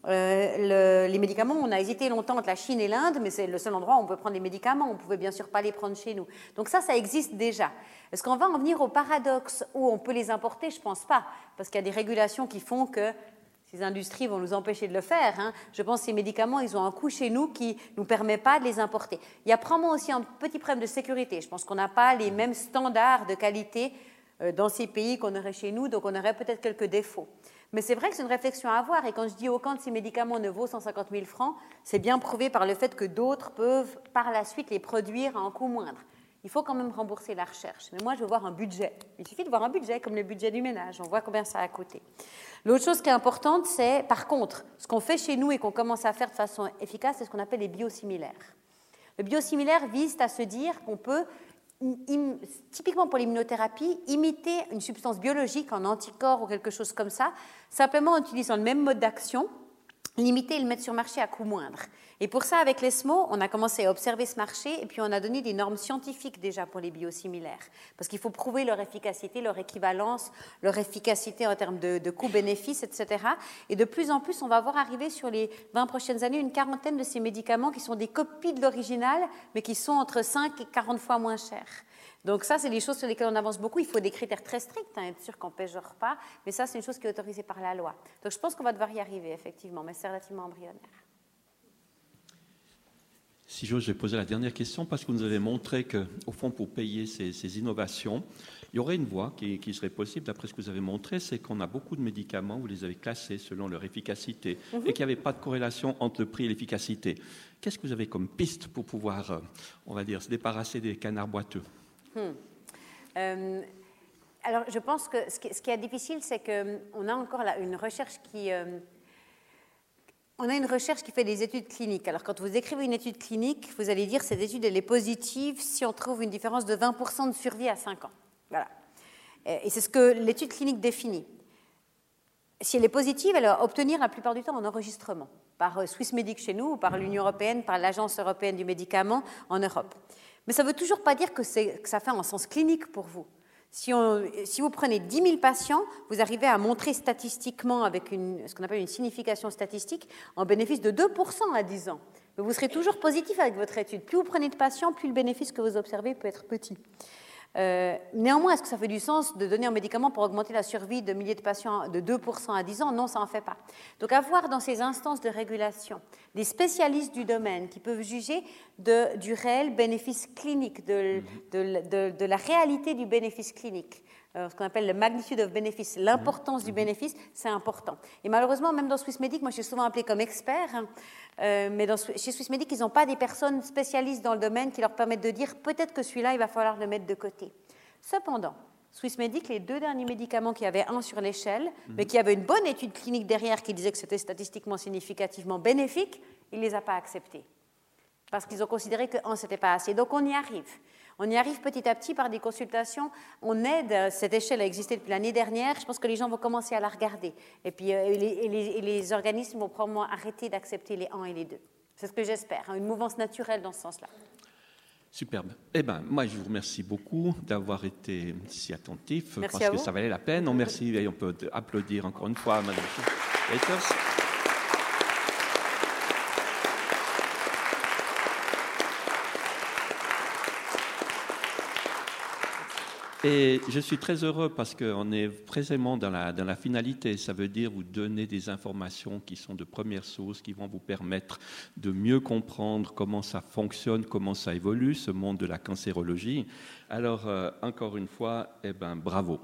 Euh, les médicaments, on a hésité longtemps entre la Chine et l'Inde, mais c'est le seul endroit où on peut prendre des médicaments. On pouvait bien sûr pas les prendre chez nous. Donc ça, ça existe déjà. Est-ce qu'on va en venir au paradoxe où on peut les importer? Je pense pas, parce qu'il y a des régulations qui font que ces industries vont nous empêcher de le faire. Hein. Je pense que ces médicaments, ils ont un coût chez nous qui ne nous permet pas de les importer. Il y a probablement aussi un petit problème de sécurité. Je pense qu'on n'a pas les mêmes standards de qualité euh, dans ces pays qu'on aurait chez nous, donc on aurait peut-être quelques défauts. Mais c'est vrai que c'est une réflexion à avoir. Et quand je dis aucun de ces médicaments ne vaut 150 000 francs, c'est bien prouvé par le fait que d'autres peuvent par la suite les produire à un coût moindre il faut quand même rembourser la recherche. Mais moi, je veux voir un budget. Il suffit de voir un budget, comme le budget du ménage. On voit combien ça a coûté. L'autre chose qui est importante, c'est, par contre, ce qu'on fait chez nous et qu'on commence à faire de façon efficace, c'est ce qu'on appelle les biosimilaires. Le biosimilaire vise à se dire qu'on peut, typiquement pour l'immunothérapie, imiter une substance biologique, en anticorps ou quelque chose comme ça, simplement en utilisant le même mode d'action, limiter et le mettre sur marché à coût moindre. Et pour ça, avec l'ESMO, on a commencé à observer ce marché et puis on a donné des normes scientifiques déjà pour les biosimilaires. Parce qu'il faut prouver leur efficacité, leur équivalence, leur efficacité en termes de, de coûts-bénéfices, etc. Et de plus en plus, on va voir arriver sur les 20 prochaines années une quarantaine de ces médicaments qui sont des copies de l'original, mais qui sont entre 5 et 40 fois moins chers. Donc ça, c'est des choses sur lesquelles on avance beaucoup. Il faut des critères très stricts, hein, être sûr qu'on ne pêchera pas, mais ça, c'est une chose qui est autorisée par la loi. Donc je pense qu'on va devoir y arriver, effectivement, mais c'est relativement embryonnaire. Si j'ose, je vais poser la dernière question parce que vous nous avez montré qu'au fond, pour payer ces, innovations, il y aurait une voie qui, serait possible, d'après ce que vous avez montré, c'est qu'on a beaucoup de médicaments, vous les avez classés selon leur efficacité mhm. et qu'il n'y avait pas de corrélation entre le prix et l'efficacité. Qu'est-ce que vous avez comme piste pour pouvoir, euh, on va dire, se débarrasser des canards boiteux? Hmm. euh, alors, je pense que ce qui, est difficile, c'est qu'on a encore là une recherche qui, euh, on a une recherche qui fait des études cliniques. Alors, quand vous écrivez une étude clinique, vous allez dire cette étude elle est positive si on trouve une différence de 20% de survie à 5 ans. Voilà. Et c'est ce que l'étude clinique définit. Si elle est positive, elle va obtenir la plupart du temps un enregistrement par euh, Swissmedic chez nous, ou par l'Union européenne, par l'Agence européenne du médicament en Europe. Mais ça ne veut toujours pas dire que, ça fait un sens clinique pour vous. Si, vous prenez 10 000 patients, vous arrivez à montrer statistiquement, avec ce qu'on appelle une signification statistique, en bénéfice de 2% à 10 ans. Mais vous serez toujours positif avec votre étude. Plus vous prenez de patients, plus le bénéfice que vous observez peut être petit. Euh, néanmoins, est-ce que ça fait du sens de donner un médicament pour augmenter la survie de milliers de patients de 2% à 10 ans? Non, ça n'en fait pas. Donc avoir dans ces instances de régulation des spécialistes du domaine qui peuvent juger de, du réel bénéfice clinique, de, de, de la réalité du bénéfice clinique. Euh, ce qu'on appelle le magnitude of benefits, l'importance du bénéfice, c'est important. Et malheureusement, même dans Swissmedic, moi je suis souvent appelée comme expert, hein, euh, mais dans, chez Swissmedic, ils n'ont pas des personnes spécialistes dans le domaine qui leur permettent de dire peut-être que celui-là, il va falloir le mettre de côté. Cependant, Swissmedic, les deux derniers médicaments qui avaient un sur l'échelle, mhm. mais qui avaient une bonne étude clinique derrière qui disait que c'était statistiquement significativement bénéfique, ils ne les a pas acceptés. Parce qu'ils ont considéré que un, ce n'était pas assez. Donc on y arrive. On y arrive petit à petit par des consultations. On aide, cette échelle a existé depuis l'année dernière. Je pense que les gens vont commencer à la regarder. Et puis euh, les, organismes vont probablement arrêter d'accepter les 1 et les 2. C'est ce que j'espère, hein, une mouvance naturelle dans ce sens-là. Superbe. Eh bien, moi, je vous remercie beaucoup d'avoir été si attentif. Merci parce que ça valait la peine. On merci et on peut applaudir encore une fois à Madame Peters. Et je suis très heureux parce qu'on est précisément dans la, dans la finalité. Ça veut dire vous donner des informations qui sont de première source, qui vont vous permettre de mieux comprendre comment ça fonctionne, comment ça évolue, ce monde de la cancérologie. Alors, euh, encore une fois, eh ben, bravo.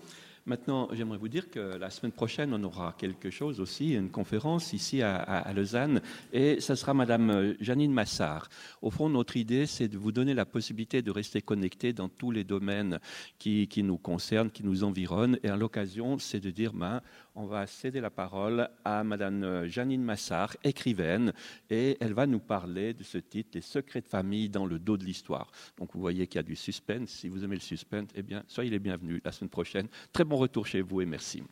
Maintenant, j'aimerais vous dire que la semaine prochaine, on aura quelque chose aussi, une conférence ici à, Lausanne, et ce sera Madame Janine Massard. Au fond, notre idée, c'est de vous donner la possibilité de rester connecté dans tous les domaines qui, nous concernent, qui nous environnent, et à l'occasion, c'est de dire, ben, on va céder la parole à Madame Janine Massard, écrivaine, et elle va nous parler de ce titre, Les secrets de famille dans le dos de l'histoire. Donc vous voyez qu'il y a du suspense. Si vous aimez le suspense, eh bien, soyez les bienvenus la semaine prochaine. Très bon retour chez vous et merci.